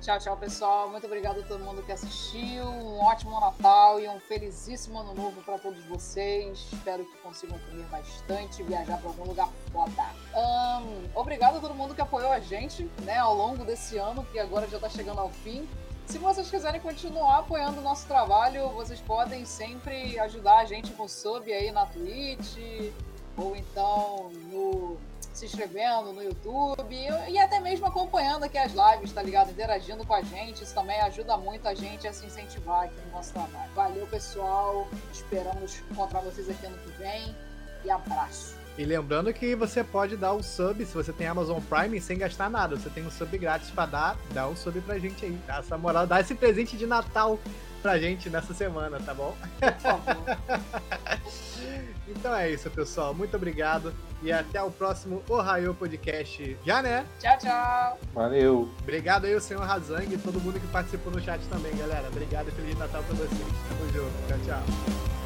Speaker 3: Tchau, tchau, pessoal. Muito obrigado a todo mundo que assistiu. Um ótimo Natal e um felicíssimo Ano Novo para todos vocês. Espero que consigam comer bastante e viajar para algum lugar foda. Ahn, obrigado a todo mundo que apoiou a gente né, ao longo desse ano, que agora já está chegando ao fim. Se vocês quiserem continuar apoiando o nosso trabalho, vocês podem sempre ajudar a gente com sub aí na Twitch, ou então no se inscrevendo no YouTube e, até mesmo acompanhando aqui as lives, tá ligado? Interagindo com a gente. Isso também ajuda muito a gente a se incentivar aqui no nosso trabalho. Valeu, pessoal. Esperamos encontrar vocês aqui ano que vem. E abraço.
Speaker 2: E lembrando que você pode dar o sub, se você tem Amazon Prime, sem gastar nada. Você tem um sub grátis pra dar, dá um sub pra gente aí. Dá essa moral, dá esse presente de Natal pra gente nessa semana, tá bom? Então é isso, pessoal. Muito obrigado e até o próximo Ohio Podcast. Já, né?
Speaker 3: tchau, tchau.
Speaker 4: Valeu!
Speaker 2: Obrigado aí, o senhor Razang e todo mundo que participou no chat também, galera. Obrigado e Feliz Natal pra vocês. Tamo junto. Tchau, tchau.